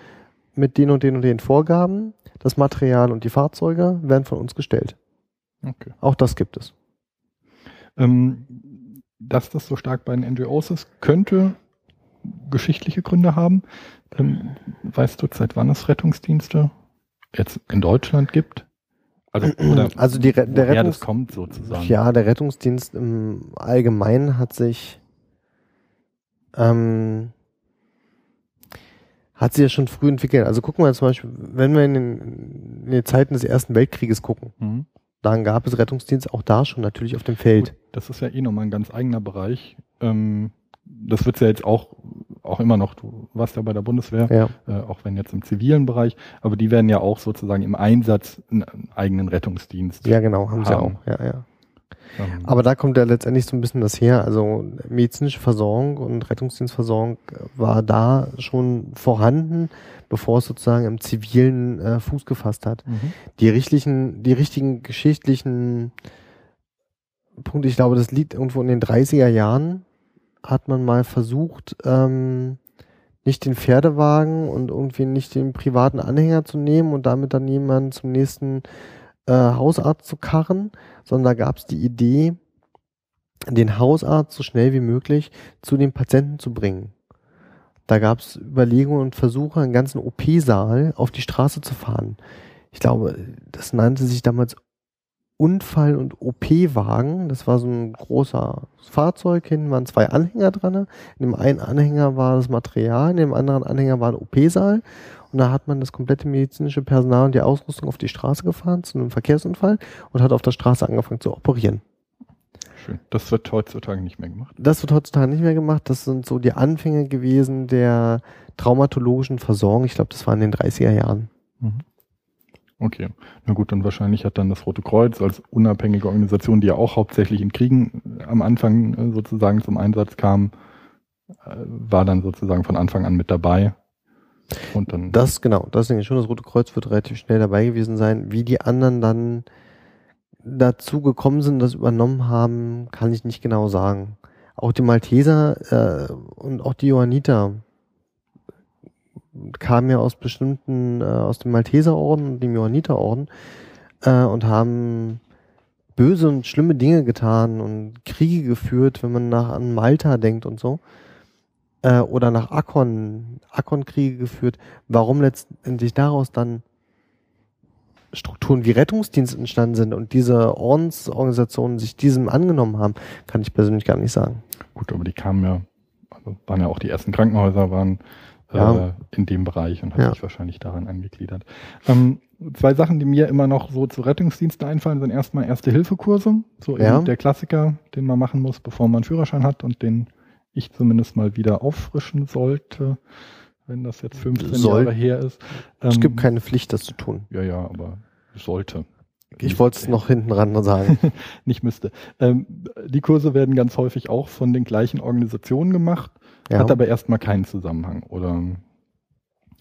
Speaker 2: mit den und den und den Vorgaben. Das Material und die Fahrzeuge werden von uns gestellt. Okay. Auch das gibt es.
Speaker 1: Ähm, dass das so stark bei den NGOs ist, könnte geschichtliche Gründe haben. Ähm, weißt du, seit wann es Rettungsdienste jetzt in Deutschland gibt?
Speaker 2: Also, oder also die, der Rettungs
Speaker 1: kommt sozusagen.
Speaker 2: Ja, der Rettungsdienst im Allgemeinen hat sich ähm, hat sich ja schon früh entwickelt. Also gucken wir zum Beispiel, wenn wir in den, in den Zeiten des Ersten Weltkrieges gucken, mhm. Dann gab es Rettungsdienst auch da schon natürlich auf dem Feld. Gut,
Speaker 1: das ist ja eh nochmal ein ganz eigener Bereich. Ähm, das wird's ja jetzt auch, auch immer noch, du warst ja bei der Bundeswehr, ja. äh, auch wenn jetzt im zivilen Bereich, aber die werden ja auch sozusagen im Einsatz einen eigenen Rettungsdienst.
Speaker 2: Ja, genau, haben, haben. sie auch, ja, ja. Ähm. Aber da kommt ja letztendlich so ein bisschen das her. Also medizinische Versorgung und Rettungsdienstversorgung war da schon vorhanden, bevor es sozusagen im zivilen äh, Fuß gefasst hat. Mhm. Die richtigen, die richtigen geschichtlichen Punkte, ich glaube, das liegt irgendwo in den 30er Jahren, hat man mal versucht, ähm, nicht den Pferdewagen und irgendwie nicht den privaten Anhänger zu nehmen und damit dann jemanden zum nächsten äh, Hausarzt zu karren, sondern da gab es die Idee, den Hausarzt so schnell wie möglich zu den Patienten zu bringen. Da gab es Überlegungen und Versuche, einen ganzen OP-Saal auf die Straße zu fahren. Ich glaube, das nannte sich damals Unfall- und OP-Wagen. Das war so ein großer Fahrzeug, hinten waren zwei Anhänger dran. In dem einen Anhänger war das Material, in dem anderen Anhänger war ein OP-Saal. Und da hat man das komplette medizinische Personal und die Ausrüstung auf die Straße gefahren zu einem Verkehrsunfall und hat auf der Straße angefangen zu operieren.
Speaker 1: Schön. Das wird heutzutage nicht mehr gemacht.
Speaker 2: Das wird heutzutage nicht mehr gemacht. Das sind so die Anfänge gewesen der traumatologischen Versorgung. Ich glaube, das war in den 30er Jahren. Mhm.
Speaker 1: Okay. Na gut, dann wahrscheinlich hat dann das Rote Kreuz als unabhängige Organisation, die ja auch hauptsächlich in Kriegen am Anfang äh, sozusagen zum Einsatz kam, äh, war dann sozusagen von Anfang an mit dabei
Speaker 2: und dann das, genau, das denke ich schon. Das Rote Kreuz wird relativ schnell dabei gewesen sein. Wie die anderen dann dazu gekommen sind, das übernommen haben, kann ich nicht genau sagen. Auch die Malteser äh, und auch die Johanniter kamen ja aus bestimmten, äh, aus dem Malteserorden und dem Johanniterorden äh, und haben böse und schlimme Dinge getan und Kriege geführt, wenn man nach an Malta denkt und so äh, oder nach Akkon, Akkon-Kriege geführt. Warum letztendlich daraus dann Strukturen wie Rettungsdienst entstanden sind und diese Ordensorganisationen sich diesem angenommen haben, kann ich persönlich gar nicht sagen.
Speaker 1: Gut, aber die kamen ja, also waren ja auch die ersten Krankenhäuser, waren äh, ja. in dem Bereich und haben ja. sich wahrscheinlich daran angegliedert. Ähm, zwei Sachen, die mir immer noch so zu Rettungsdiensten einfallen, sind erstmal Erste-Hilfe-Kurse, so ja. der Klassiker, den man machen muss, bevor man einen Führerschein hat und den ich zumindest mal wieder auffrischen sollte, wenn das jetzt 15 Soll. Jahre her ist.
Speaker 2: es gibt ähm, keine Pflicht, das zu tun.
Speaker 1: Ja, ja, aber sollte.
Speaker 2: Ich wollte es noch hinten ran sagen.
Speaker 1: nicht müsste. Ähm, die Kurse werden ganz häufig auch von den gleichen Organisationen gemacht, ja. hat aber erstmal keinen Zusammenhang. Oder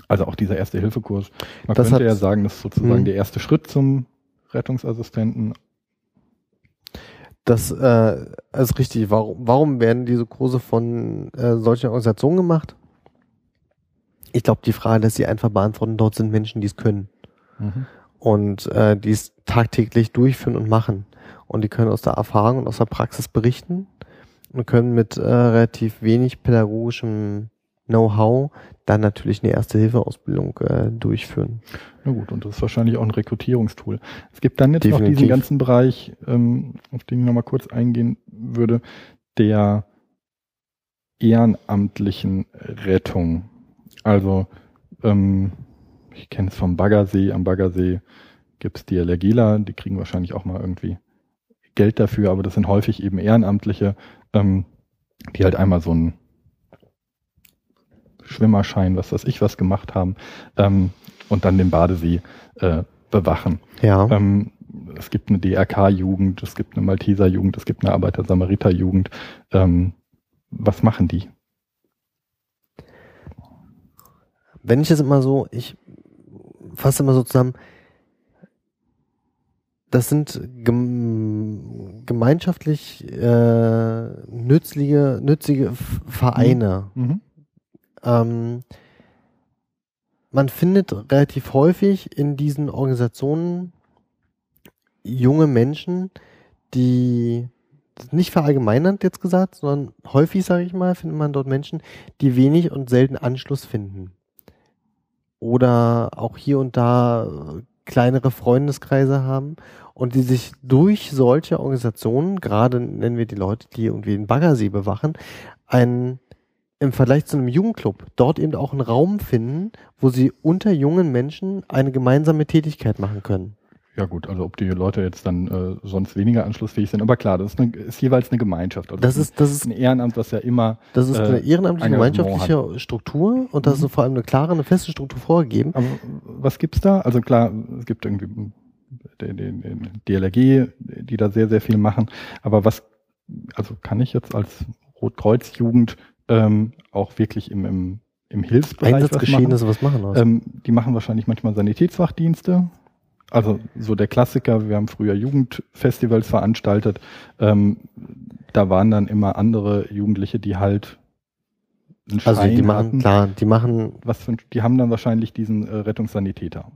Speaker 1: also auch dieser Erste-Hilfe-Kurs. Man das könnte ja sagen, das ist sozusagen hm. der erste Schritt zum Rettungsassistenten,
Speaker 2: das äh, ist richtig. Warum, warum werden diese Kurse von äh, solchen Organisationen gemacht? Ich glaube, die Frage dass sie einfach beantworten, dort sind Menschen, die es können. Mhm. Und äh, die es tagtäglich durchführen und machen. Und die können aus der Erfahrung und aus der Praxis berichten und können mit äh, relativ wenig pädagogischem Know-how dann natürlich eine Erste-Hilfe-Ausbildung äh, durchführen.
Speaker 1: Na gut, und das ist wahrscheinlich auch ein Rekrutierungstool. Es gibt dann jetzt Definitiv. noch diesen ganzen Bereich, ähm, auf den ich nochmal kurz eingehen würde, der ehrenamtlichen Rettung. Also ähm, ich kenne es vom Baggersee. Am Baggersee gibt's die Allergieler, die kriegen wahrscheinlich auch mal irgendwie Geld dafür, aber das sind häufig eben Ehrenamtliche, ähm, die halt einmal so ein Schwimmerschein, was weiß ich was gemacht haben ähm, und dann den Badesee äh, bewachen.
Speaker 2: Ja.
Speaker 1: Ähm, es gibt eine DRK-Jugend, es gibt eine Malteser-Jugend, es gibt eine Arbeiter-Samariter-Jugend. Ähm, was machen die?
Speaker 2: Wenn ich das immer so, ich fasse immer so zusammen, das sind gemeinschaftlich äh, nützliche, nützliche Vereine. Mhm. Ähm, man findet relativ häufig in diesen Organisationen junge Menschen, die nicht verallgemeinernd jetzt gesagt, sondern häufig, sage ich mal, findet man dort Menschen, die wenig und selten Anschluss finden. Oder auch hier und da kleinere Freundeskreise haben und die sich durch solche Organisationen, gerade nennen wir die Leute, die irgendwie den Baggersee bewachen, einen im Vergleich zu einem Jugendclub dort eben auch einen Raum finden, wo sie unter jungen Menschen eine gemeinsame Tätigkeit machen können.
Speaker 1: Ja gut, also ob die Leute jetzt dann äh, sonst weniger anschlussfähig sind, aber klar, das ist, eine, ist jeweils eine Gemeinschaft.
Speaker 2: Also das, ist, das ist
Speaker 1: ein Ehrenamt, was ja immer.
Speaker 2: Das ist eine äh, ehrenamtliche gemeinschaftliche hat. Struktur und das mhm. ist vor allem eine klare, eine feste Struktur vorgegeben.
Speaker 1: Aber was gibt's da? Also klar, es gibt irgendwie den, den, den DLRG, die da sehr, sehr viel machen. Aber was, also kann ich jetzt als Rotkreuz-Jugend ähm, auch wirklich im, im, im Hilfsbereich
Speaker 2: Einsatzgeschehen was machen. was machen.
Speaker 1: Ähm, die machen wahrscheinlich manchmal Sanitätswachdienste. Also so der Klassiker, wir haben früher Jugendfestivals veranstaltet. Ähm, da waren dann immer andere Jugendliche, die halt
Speaker 2: einen Schein Also die machen, hatten. klar, die machen...
Speaker 1: Was für, die haben dann wahrscheinlich diesen äh, Rettungssanitäter.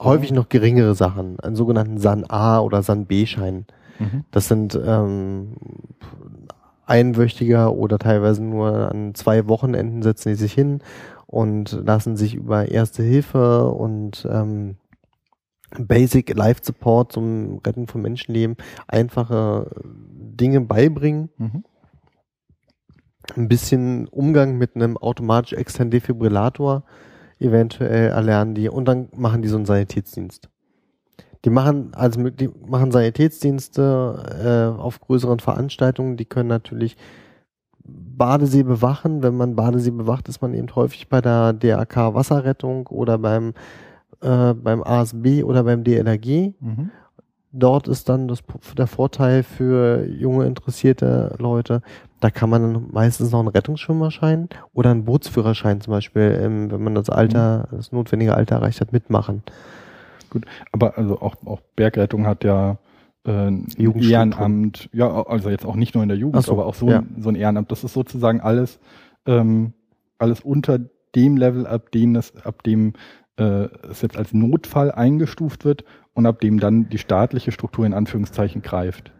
Speaker 2: Häufig noch geringere Sachen, einen sogenannten San A oder San B-Schein. Mhm. Das sind ähm, einwöchiger oder teilweise nur an zwei Wochenenden setzen die sich hin und lassen sich über Erste Hilfe und ähm, Basic Life Support zum Retten von Menschenleben einfache Dinge beibringen. Mhm. Ein bisschen Umgang mit einem automatisch externen Defibrillator eventuell erlernen die und dann machen die so einen Sanitätsdienst. Die machen also die machen Sanitätsdienste äh, auf größeren Veranstaltungen. Die können natürlich Badesee bewachen. Wenn man Badesee bewacht, ist man eben häufig bei der DRK Wasserrettung oder beim äh, beim ASB oder beim DLRG. Mhm. Dort ist dann das, der Vorteil für junge interessierte Leute, da kann man dann meistens noch einen Rettungsschwimmerschein oder einen Bootsführerschein zum Beispiel, ähm, wenn man das Alter, mhm. das notwendige Alter erreicht hat, mitmachen.
Speaker 1: Gut, aber also auch, auch Bergrettung hat ja äh, Ehrenamt, ja, also jetzt auch nicht nur in der Jugend, so, aber auch so, ja. ein, so ein Ehrenamt. Das ist sozusagen alles, ähm, alles unter dem Level, ab dem es, ab dem äh, es jetzt als Notfall eingestuft wird und ab dem dann die staatliche Struktur in Anführungszeichen greift.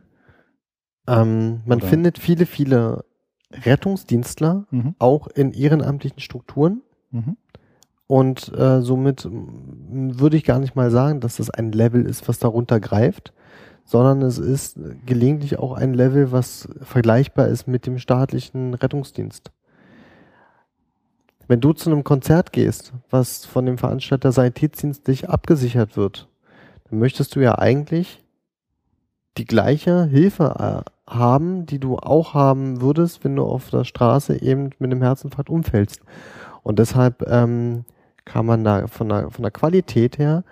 Speaker 2: Ähm, man Oder? findet viele, viele Rettungsdienstler mhm. auch in ehrenamtlichen Strukturen. Mhm. Und äh, somit würde ich gar nicht mal sagen, dass das ein Level ist, was darunter greift, sondern es ist gelegentlich auch ein Level, was vergleichbar ist mit dem staatlichen Rettungsdienst. Wenn du zu einem Konzert gehst, was von dem Veranstalter Sanitätsdienst dich abgesichert wird, dann möchtest du ja eigentlich die gleiche Hilfe äh, haben, die du auch haben würdest, wenn du auf der Straße eben mit einem Herzinfarkt umfällst. Und deshalb ähm, kann man da von der, von der Qualität her,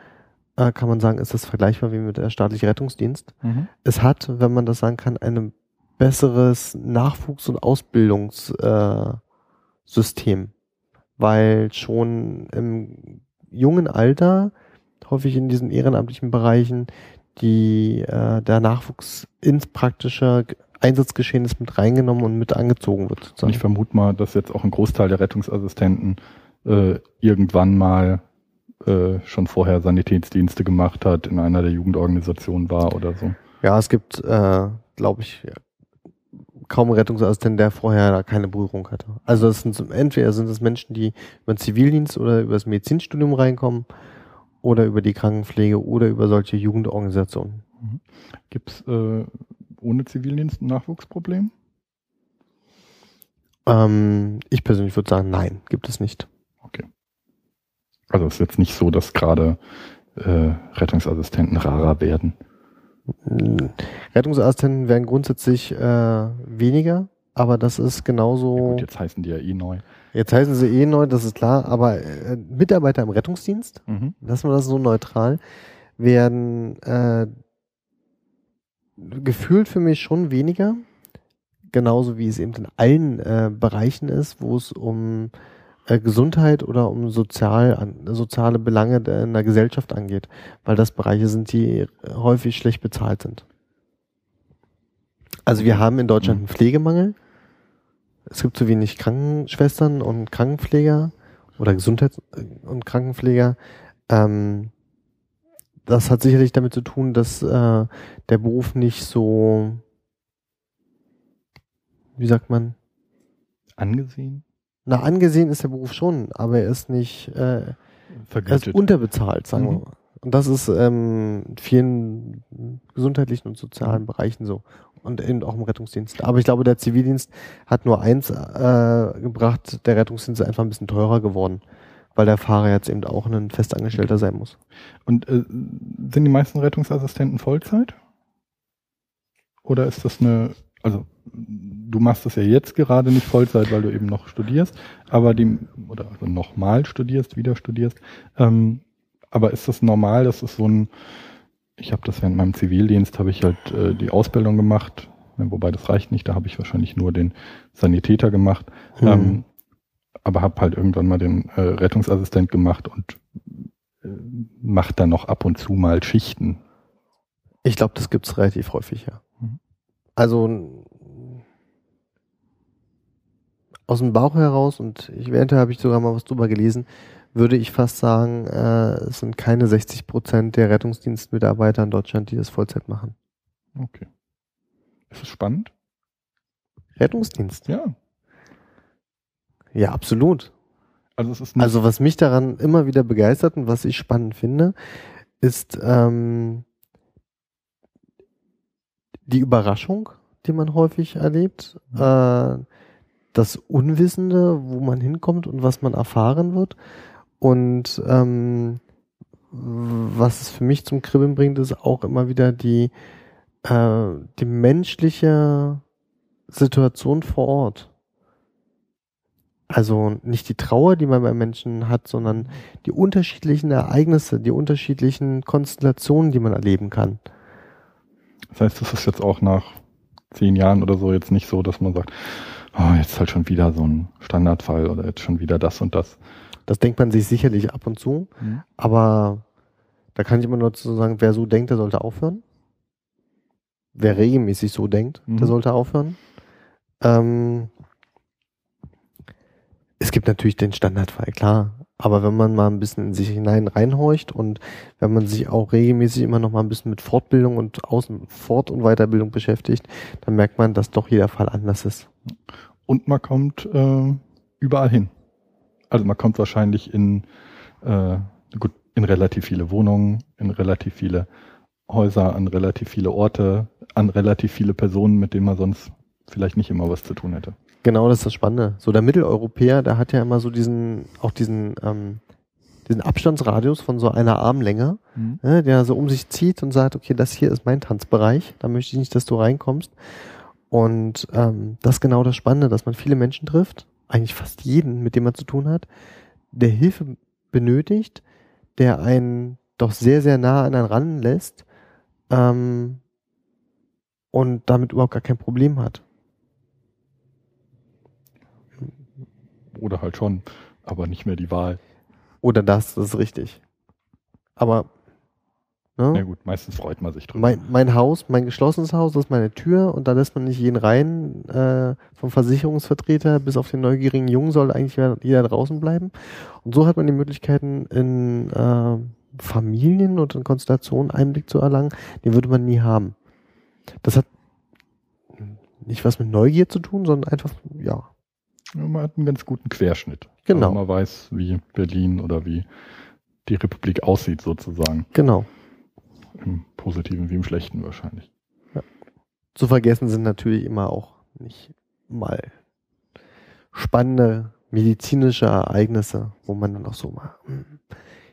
Speaker 2: äh, kann man sagen, ist das vergleichbar wie mit der staatliche Rettungsdienst. Mhm. Es hat, wenn man das sagen kann, ein besseres Nachwuchs- und Ausbildungssystem, äh, weil schon im jungen Alter, häufig in diesen ehrenamtlichen Bereichen, die äh, der Nachwuchs ins praktische Einsatzgeschehen ist mit reingenommen und mit angezogen wird.
Speaker 1: Sozusagen. Ich vermute mal, dass jetzt auch ein Großteil der Rettungsassistenten äh, irgendwann mal äh, schon vorher Sanitätsdienste gemacht hat, in einer der Jugendorganisationen war oder so.
Speaker 2: Ja, es gibt, äh, glaube ich, kaum Rettungsassistenten, der vorher da keine Berührung hatte. Also es sind entweder sind es Menschen, die über den Zivildienst oder über das Medizinstudium reinkommen oder über die Krankenpflege oder über solche Jugendorganisationen.
Speaker 1: Mhm. Gibt es äh, ohne Zivildienst ein Nachwuchsproblem?
Speaker 2: Ähm, ich persönlich würde sagen, nein, gibt es nicht.
Speaker 1: Okay. Also es ist jetzt nicht so, dass gerade äh, Rettungsassistenten rarer werden.
Speaker 2: Rettungsassistenten werden grundsätzlich äh, weniger, aber das ist genauso. Ja
Speaker 1: gut, jetzt heißen die ja eh neu.
Speaker 2: Jetzt heißen sie eh neu, das ist klar, aber äh, Mitarbeiter im Rettungsdienst, mhm. lassen wir das so neutral, werden äh, gefühlt für mich schon weniger, genauso wie es eben in allen äh, Bereichen ist, wo es um äh, Gesundheit oder um sozial, an, soziale Belange in der Gesellschaft angeht, weil das Bereiche sind, die häufig schlecht bezahlt sind. Also wir haben in Deutschland mhm. einen Pflegemangel es gibt zu wenig Krankenschwestern und Krankenpfleger oder Gesundheits- und Krankenpfleger. Ähm, das hat sicherlich damit zu tun, dass äh, der Beruf nicht so, wie sagt man?
Speaker 1: Angesehen?
Speaker 2: Na, angesehen ist der Beruf schon, aber er ist nicht, äh, er ist unterbezahlt, sagen mhm. wir mal. Und das ist ähm, in vielen gesundheitlichen und sozialen Bereichen so und eben auch im Rettungsdienst. Aber ich glaube, der Zivildienst hat nur eins äh, gebracht, der Rettungsdienst ist einfach ein bisschen teurer geworden, weil der Fahrer jetzt eben auch ein Festangestellter sein muss.
Speaker 1: Und äh, sind die meisten Rettungsassistenten Vollzeit? Oder ist das eine, also du machst das ja jetzt gerade nicht Vollzeit, weil du eben noch studierst, aber die, oder also nochmal studierst, wieder studierst, ähm, aber ist das normal, dass es so ein ich habe das während meinem Zivildienst, habe ich halt äh, die Ausbildung gemacht, wobei das reicht nicht, da habe ich wahrscheinlich nur den Sanitäter gemacht, mhm. ähm, aber habe halt irgendwann mal den äh, Rettungsassistent gemacht und äh, macht dann noch ab und zu mal Schichten.
Speaker 2: Ich glaube, das gibt's relativ häufig, ja. Mhm. Also aus dem Bauch heraus, und ich während habe ich sogar mal was drüber gelesen, würde ich fast sagen, äh, es sind keine 60 Prozent der Rettungsdienstmitarbeiter in Deutschland, die das Vollzeit machen.
Speaker 1: Okay. Ist es spannend?
Speaker 2: Rettungsdienst.
Speaker 1: Ja.
Speaker 2: Ja, absolut.
Speaker 1: Also,
Speaker 2: also was mich daran immer wieder begeistert und was ich spannend finde, ist ähm, die Überraschung, die man häufig erlebt, mhm. äh, das Unwissende, wo man hinkommt und was man erfahren wird. Und ähm, was es für mich zum Kribbeln bringt, ist auch immer wieder die, äh, die menschliche Situation vor Ort. Also nicht die Trauer, die man bei Menschen hat, sondern die unterschiedlichen Ereignisse, die unterschiedlichen Konstellationen, die man erleben kann.
Speaker 1: Das heißt, das ist jetzt auch nach zehn Jahren oder so jetzt nicht so, dass man sagt, oh, jetzt halt schon wieder so ein Standardfall oder jetzt schon wieder das und das.
Speaker 2: Das denkt man sich sicherlich ab und zu, mhm. aber da kann ich immer nur zu sagen, wer so denkt, der sollte aufhören. Wer regelmäßig so denkt, mhm. der sollte aufhören. Ähm, es gibt natürlich den Standardfall, klar. Aber wenn man mal ein bisschen in sich hinein reinhorcht und wenn man sich auch regelmäßig immer noch mal ein bisschen mit Fortbildung und Außen Fort- und Weiterbildung beschäftigt, dann merkt man, dass doch jeder Fall anders ist.
Speaker 1: Und man kommt äh, überall hin. Also man kommt wahrscheinlich in äh, gut in relativ viele Wohnungen, in relativ viele Häuser, an relativ viele Orte, an relativ viele Personen, mit denen man sonst vielleicht nicht immer was zu tun hätte.
Speaker 2: Genau, das ist das Spannende. So der Mitteleuropäer, der hat ja immer so diesen, auch diesen, ähm, diesen Abstandsradius von so einer Armlänge, mhm. ne, der so um sich zieht und sagt, okay, das hier ist mein Tanzbereich, da möchte ich nicht, dass du reinkommst. Und ähm, das ist genau das Spannende, dass man viele Menschen trifft, eigentlich fast jeden, mit dem man zu tun hat, der Hilfe benötigt, der einen doch sehr, sehr nah an einen ranlässt ähm, und damit überhaupt gar kein Problem hat.
Speaker 1: Oder halt schon, aber nicht mehr die Wahl.
Speaker 2: Oder das, das ist richtig. Aber
Speaker 1: Ne? Na gut, meistens freut man sich drüber.
Speaker 2: Mein, mein, Haus, mein geschlossenes Haus, das ist meine Tür und da lässt man nicht jeden rein. Äh, vom Versicherungsvertreter bis auf den neugierigen Jungen soll eigentlich jeder draußen bleiben. Und so hat man die Möglichkeiten in äh, Familien und in Konstellationen Einblick zu erlangen, den würde man nie haben. Das hat nicht was mit Neugier zu tun, sondern einfach, ja,
Speaker 1: ja, man hat einen ganz guten Querschnitt.
Speaker 2: Genau.
Speaker 1: Also man weiß, wie Berlin oder wie die Republik aussieht sozusagen.
Speaker 2: Genau.
Speaker 1: Im Positiven wie im Schlechten wahrscheinlich.
Speaker 2: Ja. Zu vergessen sind natürlich immer auch nicht mal spannende medizinische Ereignisse, wo man dann auch so mal, hm,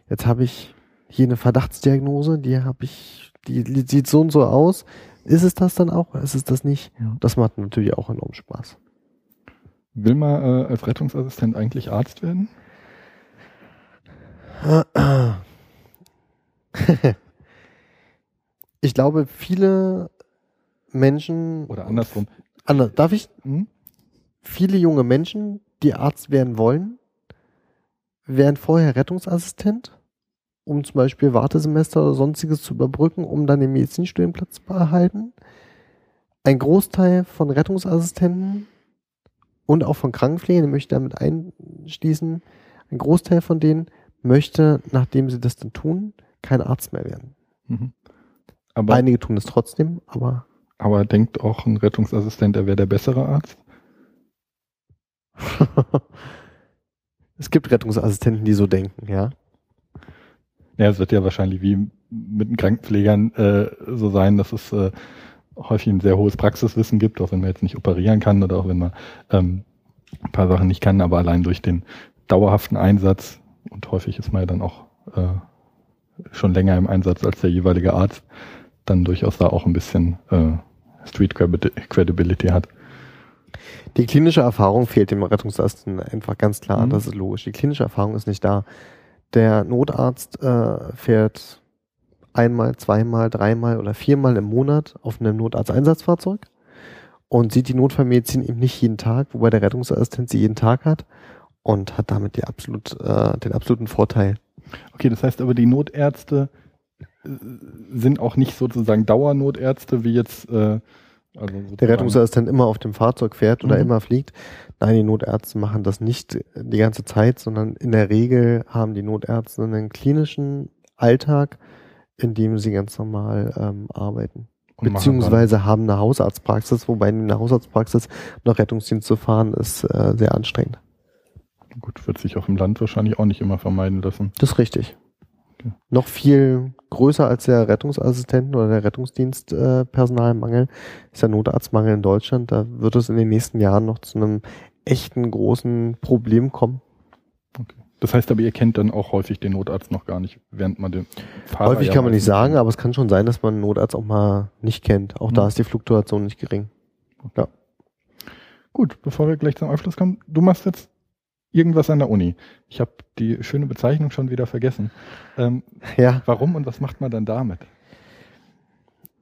Speaker 2: jetzt habe ich hier eine Verdachtsdiagnose, die habe ich, die, die sieht so und so aus. Ist es das dann auch? Ist es das nicht? Ja. Das macht natürlich auch enorm Spaß.
Speaker 1: Will man äh, als Rettungsassistent eigentlich Arzt werden?
Speaker 2: ich glaube, viele Menschen.
Speaker 1: Oder andersrum.
Speaker 2: Ander, darf ich? Hm? Viele junge Menschen, die Arzt werden wollen, werden vorher Rettungsassistent, um zum Beispiel Wartesemester oder sonstiges zu überbrücken, um dann den Medizinstudienplatz zu erhalten. Ein Großteil von Rettungsassistenten und auch von Krankenpflegern, ich möchte damit einschließen, ein Großteil von denen möchte, nachdem sie das dann tun, kein Arzt mehr werden. Mhm. Aber Einige tun es trotzdem, aber.
Speaker 1: Aber denkt auch ein Rettungsassistent, er wäre der bessere Arzt?
Speaker 2: es gibt Rettungsassistenten, die so denken, ja.
Speaker 1: Ja, es wird ja wahrscheinlich wie mit den Krankenpflegern äh, so sein, dass es äh, häufig ein sehr hohes Praxiswissen gibt, auch wenn man jetzt nicht operieren kann oder auch wenn man ähm, ein paar Sachen nicht kann, aber allein durch den dauerhaften Einsatz und häufig ist man ja dann auch äh, schon länger im Einsatz als der jeweilige Arzt, dann durchaus da auch ein bisschen äh, Street Credibility hat.
Speaker 2: Die klinische Erfahrung fehlt dem Rettungsassistenten einfach ganz klar, mhm. das ist logisch. Die klinische Erfahrung ist nicht da. Der Notarzt äh, fährt einmal, zweimal, dreimal oder viermal im Monat auf einem Notarzteinsatzfahrzeug und sieht die Notfallmedizin eben nicht jeden Tag, wobei der Rettungsassistent sie jeden Tag hat und hat damit die absolut, äh, den absoluten Vorteil.
Speaker 1: Okay, das heißt aber, die Notärzte äh, sind auch nicht sozusagen Dauernotärzte, wie jetzt äh,
Speaker 2: also der Rettungsassistent immer auf dem Fahrzeug fährt oder mhm. immer fliegt. Nein, die Notärzte machen das nicht die ganze Zeit, sondern in der Regel haben die Notärzte einen klinischen Alltag, in dem sie ganz normal ähm, arbeiten. beziehungsweise haben eine Hausarztpraxis, wobei in der Hausarztpraxis noch Rettungsdienst zu fahren ist äh, sehr anstrengend.
Speaker 1: Gut, wird sich auf dem Land wahrscheinlich auch nicht immer vermeiden lassen.
Speaker 2: Das ist richtig. Okay. Noch viel größer als der Rettungsassistenten oder der Rettungsdienstpersonalmangel äh, ist der Notarztmangel in Deutschland. Da wird es in den nächsten Jahren noch zu einem echten großen Problem kommen.
Speaker 1: Das heißt aber, ihr kennt dann auch häufig den Notarzt noch gar nicht, während man den
Speaker 2: Fahrer Häufig kann man nicht sagen, aber es kann schon sein, dass man einen Notarzt auch mal nicht kennt. Auch mhm. da ist die Fluktuation nicht gering.
Speaker 1: Ja. Gut, bevor wir gleich zum Abschluss kommen, du machst jetzt irgendwas an der Uni. Ich habe die schöne Bezeichnung schon wieder vergessen. Ähm, ja. Warum und was macht man dann damit?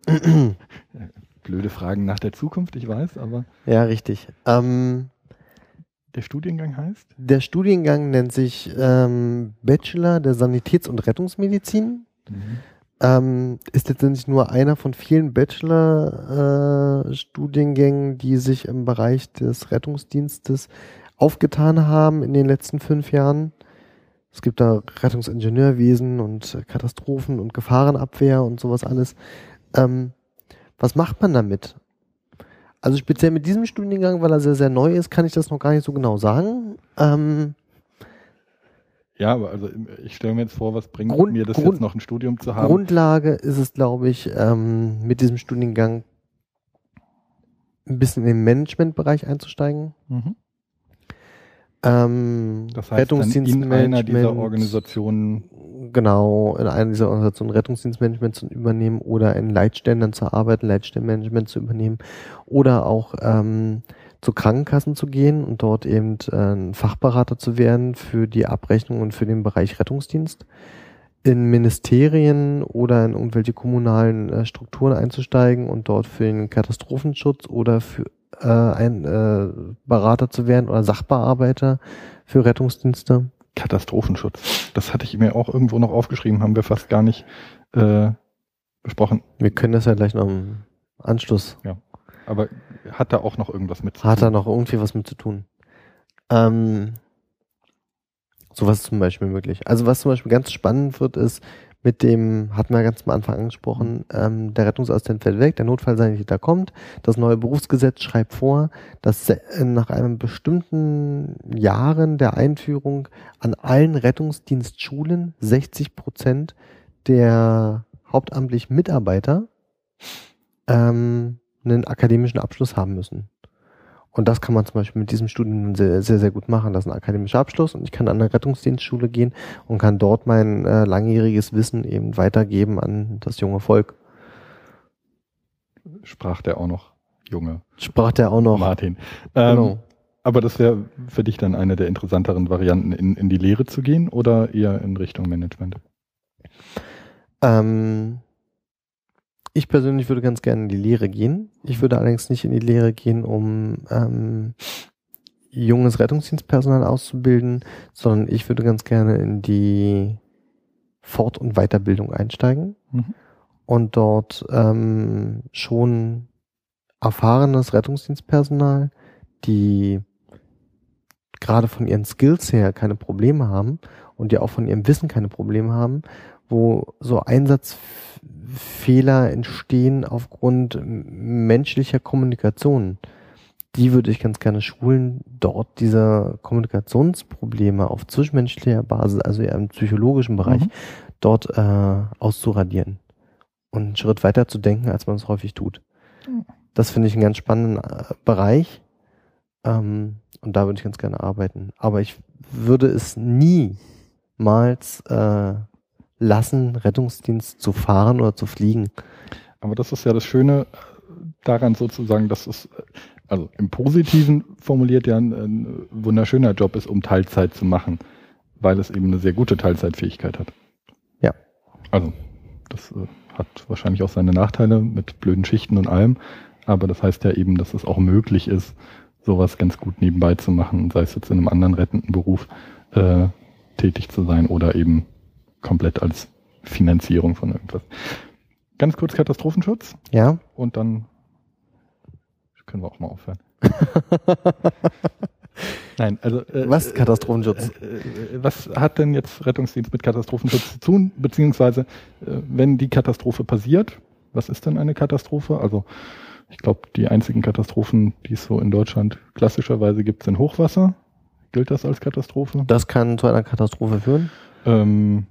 Speaker 1: Blöde Fragen nach der Zukunft, ich weiß, aber.
Speaker 2: Ja, richtig. Ähm,
Speaker 1: der Studiengang heißt?
Speaker 2: Der Studiengang nennt sich ähm, Bachelor der Sanitäts- und Rettungsmedizin. Mhm. Ähm, ist letztendlich nur einer von vielen Bachelor-Studiengängen, äh, die sich im Bereich des Rettungsdienstes aufgetan haben in den letzten fünf Jahren. Es gibt da Rettungsingenieurwesen und Katastrophen und Gefahrenabwehr und sowas alles. Ähm, was macht man damit? Also speziell mit diesem Studiengang, weil er sehr, sehr neu ist, kann ich das noch gar nicht so genau sagen. Ähm,
Speaker 1: ja, aber also ich stelle mir jetzt vor, was bringt Grund, mir das Grund, jetzt noch ein Studium zu haben?
Speaker 2: Grundlage ist es, glaube ich, ähm, mit diesem Studiengang ein bisschen in den Managementbereich einzusteigen. Mhm.
Speaker 1: Ähm, das heißt, in einer dieser Organisationen
Speaker 2: genau in einer dieser Organisationen Rettungsdienstmanagement zu übernehmen oder in Leitständen zu arbeiten, Leitstellenmanagement zu übernehmen oder auch ähm, zu Krankenkassen zu gehen und dort eben äh, ein Fachberater zu werden für die Abrechnung und für den Bereich Rettungsdienst. In Ministerien oder in irgendwelche kommunalen äh, Strukturen einzusteigen und dort für den Katastrophenschutz oder für äh, ein äh, Berater zu werden oder Sachbearbeiter für Rettungsdienste.
Speaker 1: Katastrophenschutz. Das hatte ich mir auch irgendwo noch aufgeschrieben, haben wir fast gar nicht äh, besprochen.
Speaker 2: Wir können das ja gleich noch im Anschluss.
Speaker 1: Ja. Aber hat da auch noch irgendwas mit
Speaker 2: zu tun? Hat da noch irgendwie was mit zu tun? Ähm, sowas zum Beispiel möglich. Also was zum Beispiel ganz spannend wird, ist, mit dem, hatten wir ganz am Anfang angesprochen, ähm, der Rettungsassistent fällt weg, der Notfallsanitäter kommt, das neue Berufsgesetz schreibt vor, dass nach einem bestimmten Jahren der Einführung an allen Rettungsdienstschulen 60 Prozent der hauptamtlichen Mitarbeiter ähm, einen akademischen Abschluss haben müssen. Und das kann man zum Beispiel mit diesem Studium sehr, sehr, sehr gut machen. Das ist ein akademischer Abschluss und ich kann an eine Rettungsdienstschule gehen und kann dort mein äh, langjähriges Wissen eben weitergeben an das junge Volk.
Speaker 1: Sprach der auch noch junge.
Speaker 2: Sprach der auch noch.
Speaker 1: Martin. Ähm, genau. Aber das wäre für dich dann eine der interessanteren Varianten, in, in die Lehre zu gehen oder eher in Richtung Management?
Speaker 2: Ähm, ich persönlich würde ganz gerne in die Lehre gehen. Ich würde allerdings nicht in die Lehre gehen, um ähm, junges Rettungsdienstpersonal auszubilden, sondern ich würde ganz gerne in die Fort- und Weiterbildung einsteigen mhm. und dort ähm, schon erfahrenes Rettungsdienstpersonal, die gerade von ihren Skills her keine Probleme haben und die auch von ihrem Wissen keine Probleme haben, wo so Einsatzfehler entstehen aufgrund menschlicher Kommunikation. Die würde ich ganz gerne schulen, dort diese Kommunikationsprobleme auf zwischenmenschlicher Basis, also eher im psychologischen Bereich, mhm. dort äh, auszuradieren und einen Schritt weiter zu denken, als man es häufig tut. Mhm. Das finde ich einen ganz spannenden äh, Bereich ähm, und da würde ich ganz gerne arbeiten. Aber ich würde es niemals äh, lassen, Rettungsdienst zu fahren oder zu fliegen.
Speaker 1: Aber das ist ja das Schöne daran sozusagen, dass es also im Positiven formuliert ja ein, ein wunderschöner Job ist, um Teilzeit zu machen, weil es eben eine sehr gute Teilzeitfähigkeit hat.
Speaker 2: Ja.
Speaker 1: Also das äh, hat wahrscheinlich auch seine Nachteile mit blöden Schichten und allem, aber das heißt ja eben, dass es auch möglich ist, sowas ganz gut nebenbei zu machen, sei es jetzt in einem anderen rettenden Beruf äh, tätig zu sein oder eben komplett als Finanzierung von irgendwas. Ganz kurz Katastrophenschutz.
Speaker 2: Ja.
Speaker 1: Und dann können wir auch mal aufhören.
Speaker 2: Nein, also äh, was Katastrophenschutz? Äh,
Speaker 1: äh, was hat denn jetzt Rettungsdienst mit Katastrophenschutz zu tun? Beziehungsweise, äh, wenn die Katastrophe passiert, Was ist denn eine Katastrophe? Also ich glaube, die einzigen Katastrophen, die es so in Deutschland klassischerweise gibt, sind Hochwasser. Gilt das als Katastrophe?
Speaker 2: Das kann zu einer Katastrophe führen. Ähm,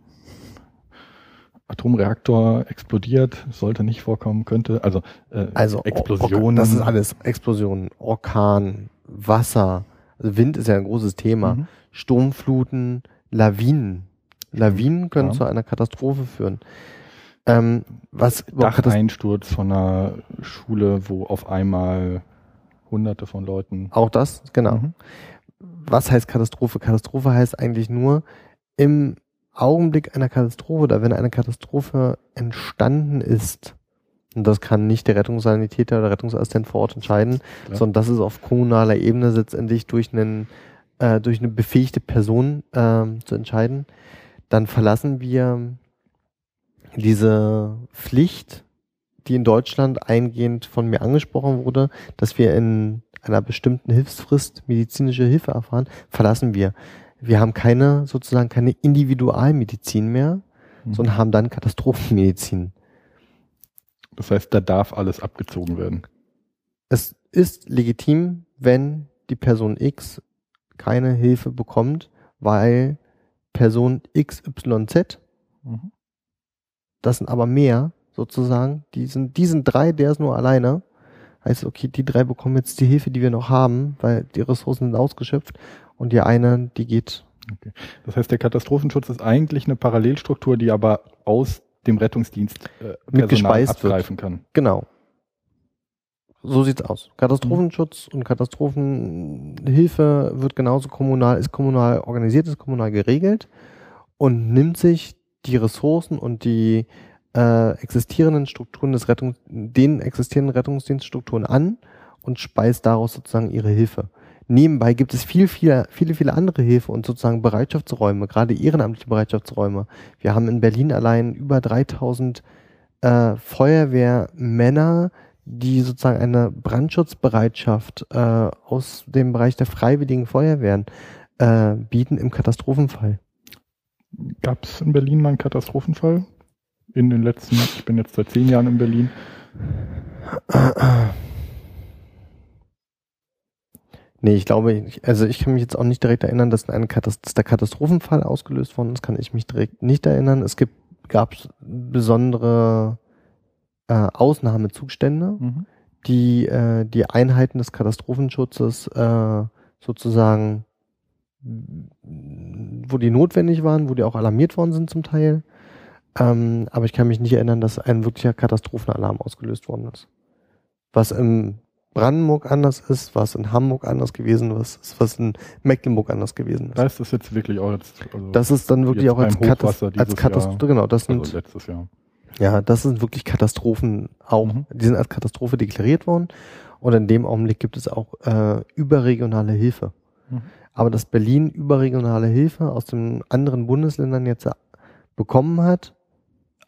Speaker 1: Atomreaktor explodiert, sollte nicht vorkommen, könnte. Also,
Speaker 2: äh, also Explosionen. Das ist alles Explosionen, Orkan, Wasser. Also Wind ist ja ein großes Thema. Mhm. Sturmfluten, Lawinen. Lawinen können ja. zu einer Katastrophe führen.
Speaker 1: Ähm, was Dacheinsturz von einer Schule, wo auf einmal hunderte von Leuten.
Speaker 2: Auch das, genau. Mhm. Was heißt Katastrophe? Katastrophe heißt eigentlich nur im Augenblick einer Katastrophe oder wenn eine Katastrophe entstanden ist, und das kann nicht der Rettungssanitäter oder Rettungsassistent vor Ort entscheiden, ja. sondern das ist auf kommunaler Ebene letztendlich durch einen äh, durch eine befähigte Person äh, zu entscheiden, dann verlassen wir diese Pflicht, die in Deutschland eingehend von mir angesprochen wurde, dass wir in einer bestimmten Hilfsfrist medizinische Hilfe erfahren, verlassen wir wir haben keine, sozusagen keine Individualmedizin mehr, mhm. sondern haben dann Katastrophenmedizin.
Speaker 1: Das heißt, da darf alles abgezogen werden.
Speaker 2: Es ist legitim, wenn die Person X keine Hilfe bekommt, weil Person XYZ, mhm. das sind aber mehr sozusagen, die sind, die sind drei, der ist nur alleine, heißt, okay, die drei bekommen jetzt die Hilfe, die wir noch haben, weil die Ressourcen sind ausgeschöpft und die eine, die geht.
Speaker 1: Okay. Das heißt, der Katastrophenschutz ist eigentlich eine Parallelstruktur, die aber aus dem Rettungsdienst
Speaker 2: äh, Personal
Speaker 1: abgreifen wird. kann.
Speaker 2: Genau. So sieht's aus. Katastrophenschutz mhm. und Katastrophenhilfe wird genauso kommunal, ist kommunal organisiert, ist kommunal geregelt und nimmt sich die Ressourcen und die äh, existierenden Strukturen des Rettungs, den existierenden Rettungsdienststrukturen an und speist daraus sozusagen ihre Hilfe. Nebenbei gibt es viel, viel, viele, viele andere Hilfe und sozusagen Bereitschaftsräume, gerade ehrenamtliche Bereitschaftsräume. Wir haben in Berlin allein über 3000 äh, Feuerwehrmänner, die sozusagen eine Brandschutzbereitschaft äh, aus dem Bereich der freiwilligen Feuerwehren äh, bieten im Katastrophenfall.
Speaker 1: Gab es in Berlin mal einen Katastrophenfall? In den letzten, ich bin jetzt seit zehn Jahren in Berlin.
Speaker 2: Nee, ich glaube, also ich kann mich jetzt auch nicht direkt erinnern, dass, ein Katast dass der Katastrophenfall ausgelöst worden ist, kann ich mich direkt nicht erinnern. Es gibt, gab besondere äh, Ausnahmezustände, mhm. die äh, die Einheiten des Katastrophenschutzes äh, sozusagen, wo die notwendig waren, wo die auch alarmiert worden sind zum Teil. Ähm, aber ich kann mich nicht erinnern, dass ein wirklicher Katastrophenalarm ausgelöst worden ist. Was im Brandenburg anders ist, was in Hamburg anders gewesen ist, was in Mecklenburg anders gewesen ist.
Speaker 1: Da ist das jetzt wirklich auch jetzt.
Speaker 2: Also das ist dann wirklich auch als, Katas als Katastrophe, genau, das sind, also letztes Jahr. Ja, das sind wirklich Katastrophen auch, mhm. die sind als Katastrophe deklariert worden und in dem Augenblick gibt es auch äh, überregionale Hilfe. Mhm. Aber dass Berlin überregionale Hilfe aus den anderen Bundesländern jetzt bekommen hat,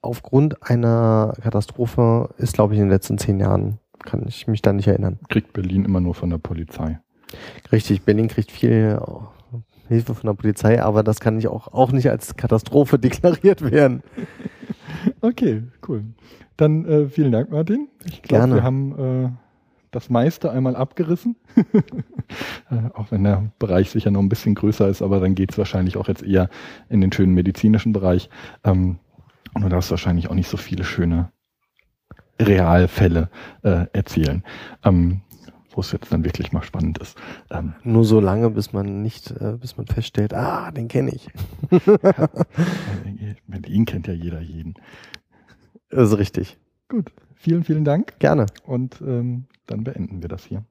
Speaker 2: aufgrund einer Katastrophe, ist glaube ich in den letzten zehn Jahren kann ich mich da nicht erinnern.
Speaker 1: Kriegt Berlin immer nur von der Polizei.
Speaker 2: Richtig, Berlin kriegt viel Hilfe von der Polizei, aber das kann nicht auch, auch nicht als Katastrophe deklariert werden.
Speaker 1: Okay, cool. Dann äh, vielen Dank, Martin.
Speaker 2: Ich glaube,
Speaker 1: wir haben äh, das meiste einmal abgerissen. äh, auch wenn der Bereich sicher noch ein bisschen größer ist, aber dann geht es wahrscheinlich auch jetzt eher in den schönen medizinischen Bereich. Ähm, du darfst wahrscheinlich auch nicht so viele schöne Realfälle äh, erzählen. Ähm, wo es jetzt dann wirklich mal spannend ist.
Speaker 2: Ähm, Nur so lange, bis man nicht, äh, bis man feststellt, ah, den kenne ich.
Speaker 1: Mit ihn kennt ja jeder jeden.
Speaker 2: Das ist richtig.
Speaker 1: Gut, vielen, vielen Dank.
Speaker 2: Gerne.
Speaker 1: Und ähm, dann beenden wir das hier.